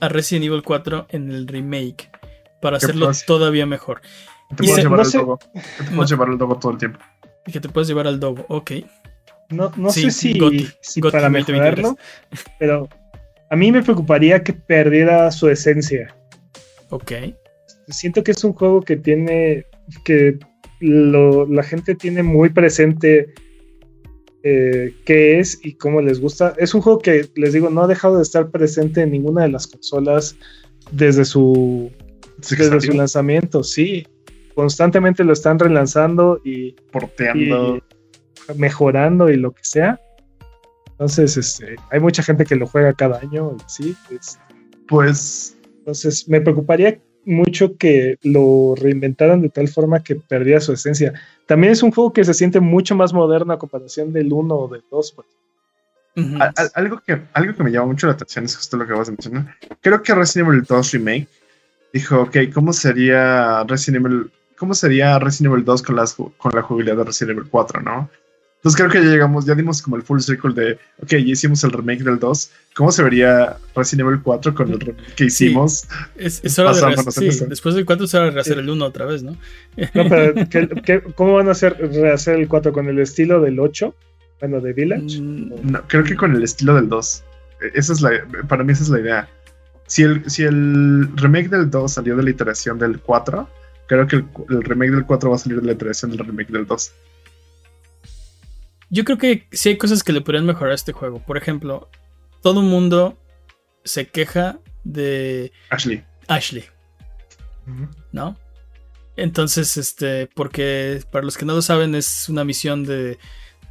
a Resident Evil 4 en el remake para hacerlo todavía mejor? Te puedes llevar al dogo. Te puedes llevar al dogo todo el tiempo. Que te puedes llevar al dogo, ok. No, sé si, para mejorarlo, pero a mí me preocuparía que perdiera su esencia. Ok. Siento que es un juego que tiene, que la gente tiene muy presente eh, qué es y cómo les gusta. Es un juego que, les digo, no ha dejado de estar presente en ninguna de las consolas desde su, desde su lanzamiento, sí. Constantemente lo están relanzando y porteando, mejorando y lo que sea. Entonces, este, hay mucha gente que lo juega cada año, sí. pues. Entonces, me preocuparía mucho que lo reinventaran de tal forma que perdía su esencia. También es un juego que se siente mucho más moderno a comparación del 1 o del 2. Pues. algo, que, algo que me llama mucho la atención es justo lo que vas a mencionar. Creo que Resident Evil 2 Remake dijo, ok, ¿cómo sería Resident Evil, cómo sería Resident Evil 2 con, las, con la jugabilidad de Resident Evil 4, no? Entonces creo que ya llegamos, ya dimos como el full circle de, ok, ya hicimos el remake del 2. ¿Cómo se vería Resident Evil 4 con el remake que hicimos? es, hora de sí, después del 4 se va a rehacer el 1 otra vez, ¿no? No, pero cómo van a hacer rehacer el 4 con el estilo del 8? Bueno, de Village. Mm, no, creo que con el estilo del 2. E, esa es la, para mí esa es la idea. Si el, si el remake del 2 salió de la iteración del 4, creo que el, el remake del 4 va a salir de la iteración del remake del 2. Yo creo que sí hay cosas que le podrían mejorar a este juego. Por ejemplo, todo el mundo se queja de Ashley. Ashley, ¿no? Entonces, este, porque para los que no lo saben, es una misión de.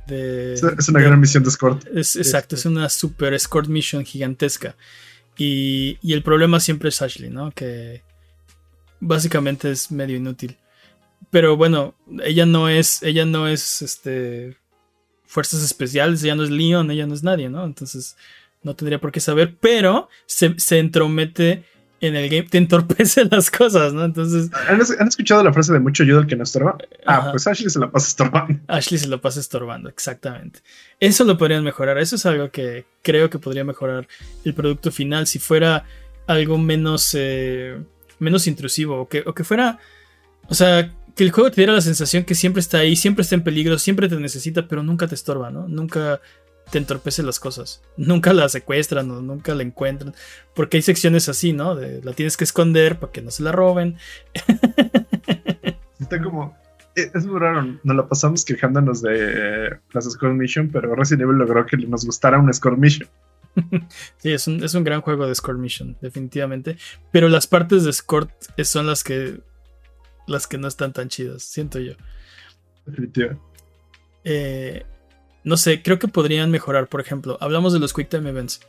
de- Es, es una de- gran misión de escort. es- exacto, es una super escort mission gigantesca. Y, y el problema siempre es Ashley, ¿no? Que básicamente es medio inútil. Pero bueno, ella no es. Ella no es este. Fuerzas especiales, ella no es Leon, ella no es nadie, ¿no? Entonces no tendría por qué saber, pero se, se entromete en el game, te entorpece las cosas, ¿no? Entonces ¿Han, han escuchado la frase de mucho ayuda al que no estorba? Ah, Ajá. pues Ashley se la pasa estorbando. Ashley se lo pasa estorbando, exactamente. Eso lo podrían mejorar. Eso es algo que creo que podría mejorar el producto final si fuera algo menos, eh, menos intrusivo o que, o que fuera, o sea, que el juego te diera la sensación que siempre está ahí, siempre está en peligro, siempre te necesita, pero nunca te estorba, ¿no? Nunca te entorpece las cosas. Nunca la secuestran o nunca la encuentran. Porque hay secciones así, ¿no? De, la tienes que esconder para que no se la roben. Está como. eh, Es muy raro, nos la pasamos quejándonos de eh, las Score Mission, pero Resident Evil logró que nos gustara una Score Mission. Sí, es un, es un gran juego de Escort Mission, definitivamente. Pero las partes de Escort son las que. las que no están tan chidas, siento yo. Definitivamente. Eh, no sé, creo que podrían mejorar. Por ejemplo, hablamos de los Quick Time Events.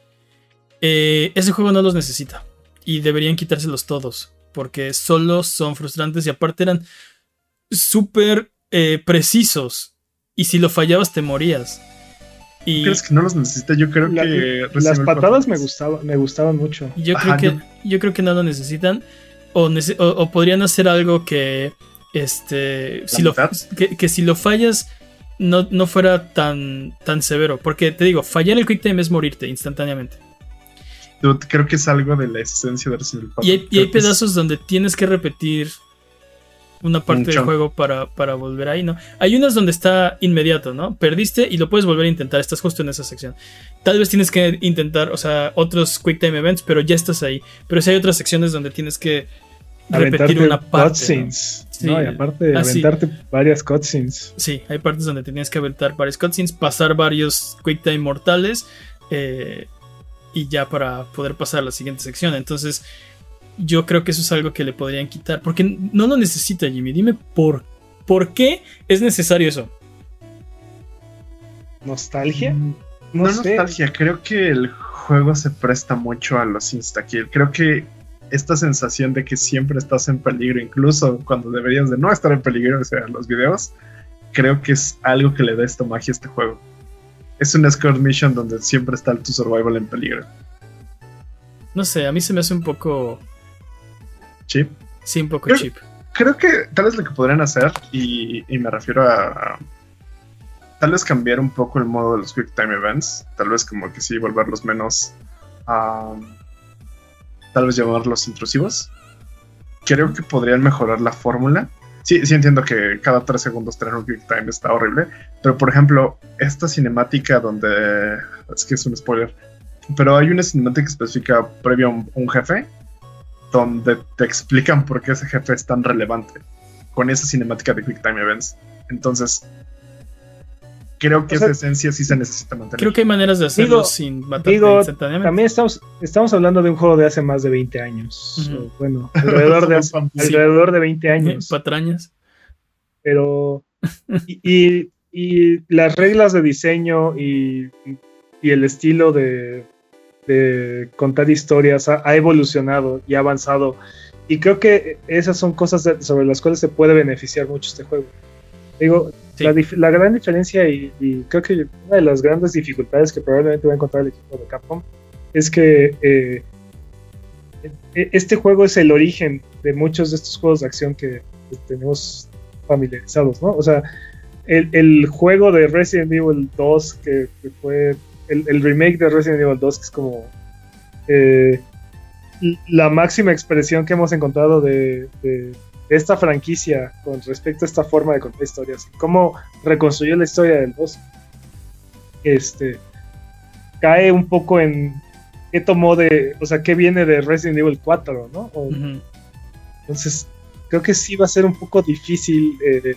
Eh, ese juego no los necesita. Y deberían quitárselos todos. Porque solo son frustrantes y aparte eran súper eh, precisos. Y si lo fallabas te morías. Y ¿Crees que no los necesita? Yo creo La- que. Las patadas 4 me gustaban, me gustaban mucho. yo creo Ajá, que yo- yo creo que no lo necesitan. O, nece- o- o podrían hacer algo que. Este. Si lo, que, que si lo fallas. No, no fuera tan, tan severo. Porque te digo, fallar el quick time es morirte instantáneamente. Dude, creo que es algo de la esencia de Resident Evil 4. Y hay, y hay es- pedazos donde tienes que repetir una parte del juego para, para volver ahí, ¿no? Hay unas donde está inmediato, ¿no? Perdiste y lo puedes volver a intentar, estás justo en esa sección. Tal vez tienes que intentar, o sea, otros Quick Time Events, pero ya estás ahí. Pero si hay otras secciones donde tienes que repetir Aventarte una parte. ¿no? cutscenes. Sí. ¿no? Y aparte, Ah, sí. aventarte varias cutscenes. Sí, hay partes donde tenías que aventar varios cutscenes, pasar varios Quick Time mortales eh, y ya para poder pasar a la siguiente sección. Entonces, yo creo que eso es algo que le podrían quitar. Porque no lo necesita, Jimmy. Dime por, por qué es necesario eso. ¿Nostalgia? Mm, No, No, sé. nostalgia, creo que el juego se presta mucho a los insta-kill. Creo que esta sensación de que siempre estás en peligro, incluso cuando deberías de no estar en peligro, o sea, los videos, creo que es algo que le da esta magia a este juego. Es una score mission donde siempre está tu survival en peligro. No sé, a mí se me hace un poco. Chip. Sí, un poco Creo- cheap. Creo que tal vez lo que podrían hacer, y, y me refiero a, a tal vez cambiar un poco el modo de los Quick Time Events, tal vez como que sí, volverlos menos, um, tal vez llamarlos intrusivos. Creo que podrían mejorar la fórmula. Sí, sí entiendo que cada tres segundos tener un Quick Time está horrible, pero por ejemplo, esta cinemática donde, es que es un spoiler, pero hay una cinemática específica previa a un, un jefe donde te explican por qué ese jefe es tan relevante con esa cinemática de Quick Time Events. Entonces, creo que O sea, esa esencia sí se necesita mantener. Creo que hay maneras de hacerlo Digo- sin matarte digo, instantáneamente. También estamos, estamos hablando de un juego de hace más de 20 años. O Bueno, alrededor de, fan- alrededor de 20 años. Patrañas. pero y, y- y las reglas de diseño y, y el estilo de, de contar historias ha, ha evolucionado y ha avanzado y creo que esas son cosas de- sobre las cuales se puede beneficiar mucho este juego digo Sí. la, la gran diferencia y, y creo que una de las grandes dificultades que probablemente va a encontrar el equipo de Capcom es que eh, e- este juego es el origen de muchos de estos juegos de acción que, que tenemos familiarizados, ¿no? O sea, el, el juego de Resident Evil 2, que, que fue el, el remake de Resident Evil 2, que es como eh, la máxima expresión que hemos encontrado de, de- de esta franquicia con respecto a esta forma de contar historias, cómo reconstruyó la historia del 2. Este cae un poco en qué tomó de, o sea, qué viene de Resident Evil 4, ¿no? Entonces, creo que sí va a ser un poco difícil eh,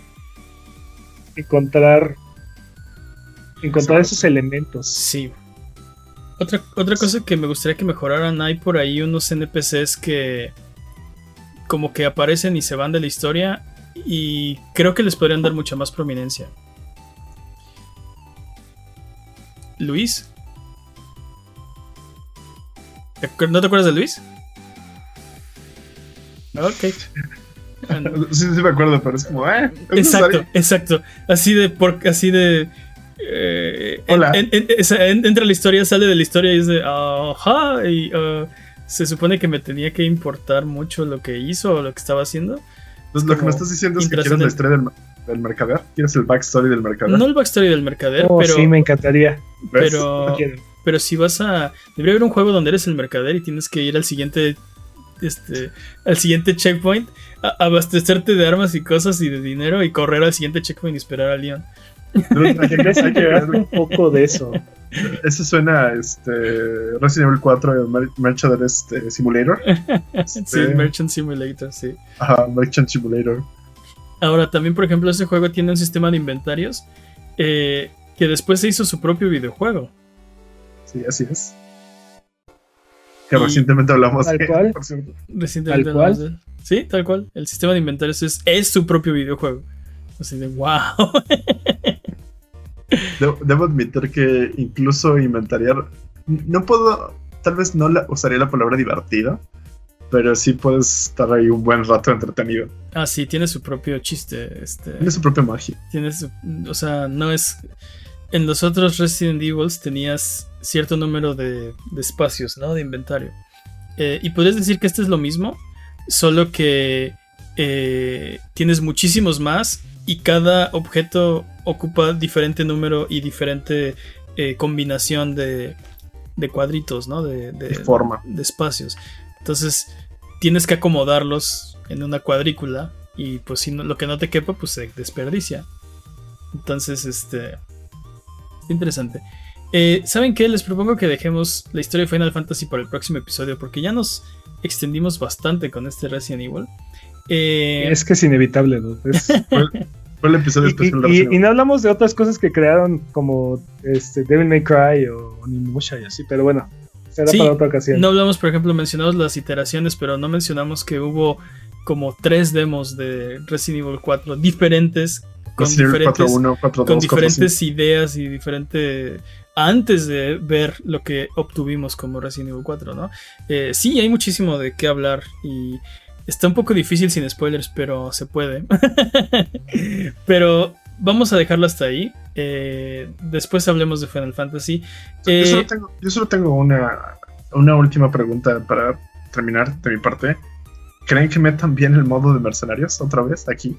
encontrar encontrar esos elementos. Sí. Otra, otra cosa que me gustaría que mejoraran, hay por ahí unos NPCs que como que aparecen y se van de la historia y creo que les podrían dar mucha más prominencia. Luis. ¿No te acuerdas de Luis? Ok. Sí, sí me acuerdo, pero es como, eh, Exacto, exacto. Así de, por, así de. Eh, Hola. entra la historia, sale de la historia y dice, ajá, y uh, se supone que me tenía que importar mucho lo que hizo o lo que estaba haciendo. Entonces, lo que me estás diciendo es que quieres la historia del, del, mercader. ¿Quieres el backstory del mercader? No el backstory del mercader, oh, pero. Sí, me encantaría. Pero. Pero si vas a. Debería haber un juego donde eres el mercader y tienes que ir al siguiente. Este. Al siguiente checkpoint. abastecerte de armas y cosas y de dinero. Y correr al siguiente checkpoint y esperar a Leon. Hay que ver un poco de eso. Eso suena este Resident Evil 4 Merchant este, Simulator. sí, este, Merchant Simulator, sí. Ajá, Merchant Simulator. Ahora, también, por ejemplo, ese juego tiene un sistema de inventarios eh, que después se hizo su propio videojuego. Sí, así es. Que recientemente hablamos ¿Tal cual? Recientemente ¿Tal cual? Sí, tal cual. El sistema de inventarios es, es su propio videojuego. Así de wow. Debo, admitir que incluso inventariar. No puedo. Tal vez no usaría la palabra divertido. Pero sí puedes estar ahí un buen rato entretenido. Ah, sí, tiene su propio chiste. Este, tiene su propia magia. Tiene o sea, no es. En los otros Resident Evil tenías cierto número de, espacios, ¿no? De inventario. Eh, y podrías decir que este es lo mismo, solo que eh, tienes muchísimos más y cada objeto ocupa diferente número y diferente eh, combinación de, de, cuadritos, ¿no? De, forma. De espacios. Entonces tienes que acomodarlos en una cuadrícula y pues si lo que no te quepa pues se desperdicia. Entonces, este... Interesante. Eh, ¿Saben qué? Les propongo que dejemos la historia de Final Fantasy para el próximo episodio porque ya nos extendimos bastante con este Resident Evil. Eh, es que es inevitable, ¿no? Fue el episodio especial y, y, no hablamos de otras cosas que crearon como este, Devil May Cry o Onimusha y así, pero bueno, será para otra ocasión. No hablamos, por ejemplo, mencionamos las iteraciones, pero no mencionamos que hubo como tres demos de Resident Evil 4 diferentes con diferentes, con diferentes ideas y diferente antes de ver lo que obtuvimos como Resident Evil 4, ¿no? Eh, sí, hay muchísimo de qué hablar y Está un poco difícil sin spoilers, pero se puede. pero vamos a dejarlo hasta ahí. Eh, después hablemos de Final Fantasy. yo, solo eh, tengo, una, una última pregunta para terminar de mi parte. ¿Creen que metan bien el modo de mercenarios otra vez aquí?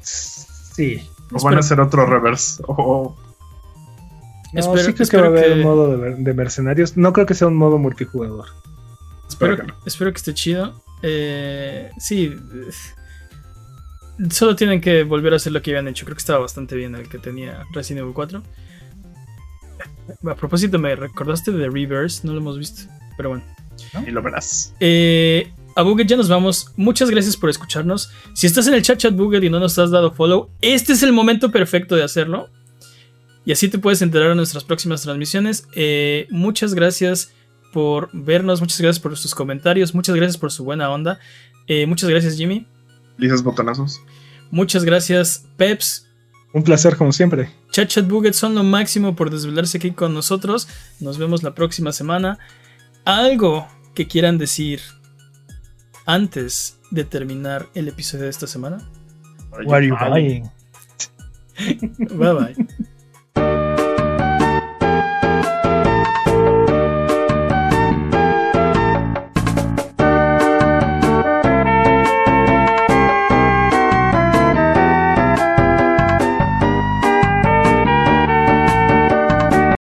Sí. ¿O van a hacer otro reverse? No, sí creo que va a haber un modo de, mercenarios. No creo que sea un modo multijugador. Espero, espero que esté chido. Eh, sí. Solo tienen que volver a hacer lo que habían hecho. Creo que estaba bastante bien el que tenía Resident Evil 4. A propósito, me recordaste de Reverse, no lo hemos visto. Pero bueno. Y lo verás. Eh, a Buget ya nos vamos. Muchas gracias por escucharnos. Si estás en el chat chat Buget y no nos has dado follow, este es el momento perfecto de hacerlo. Y así te puedes enterar de nuestras próximas transmisiones. Eh, muchas gracias por vernos, muchas gracias por sus comentarios, muchas gracias por su buena onda. Eh, muchas gracias, Jimmy. Lisas botonazos. Muchas gracias, Peps. Un placer, como siempre. Chat Chat Buget son lo máximo por desvelarse aquí con nosotros. Nos vemos la próxima semana. Algo que quieran decir antes de terminar el episodio de esta semana. What are you buying? bye bye.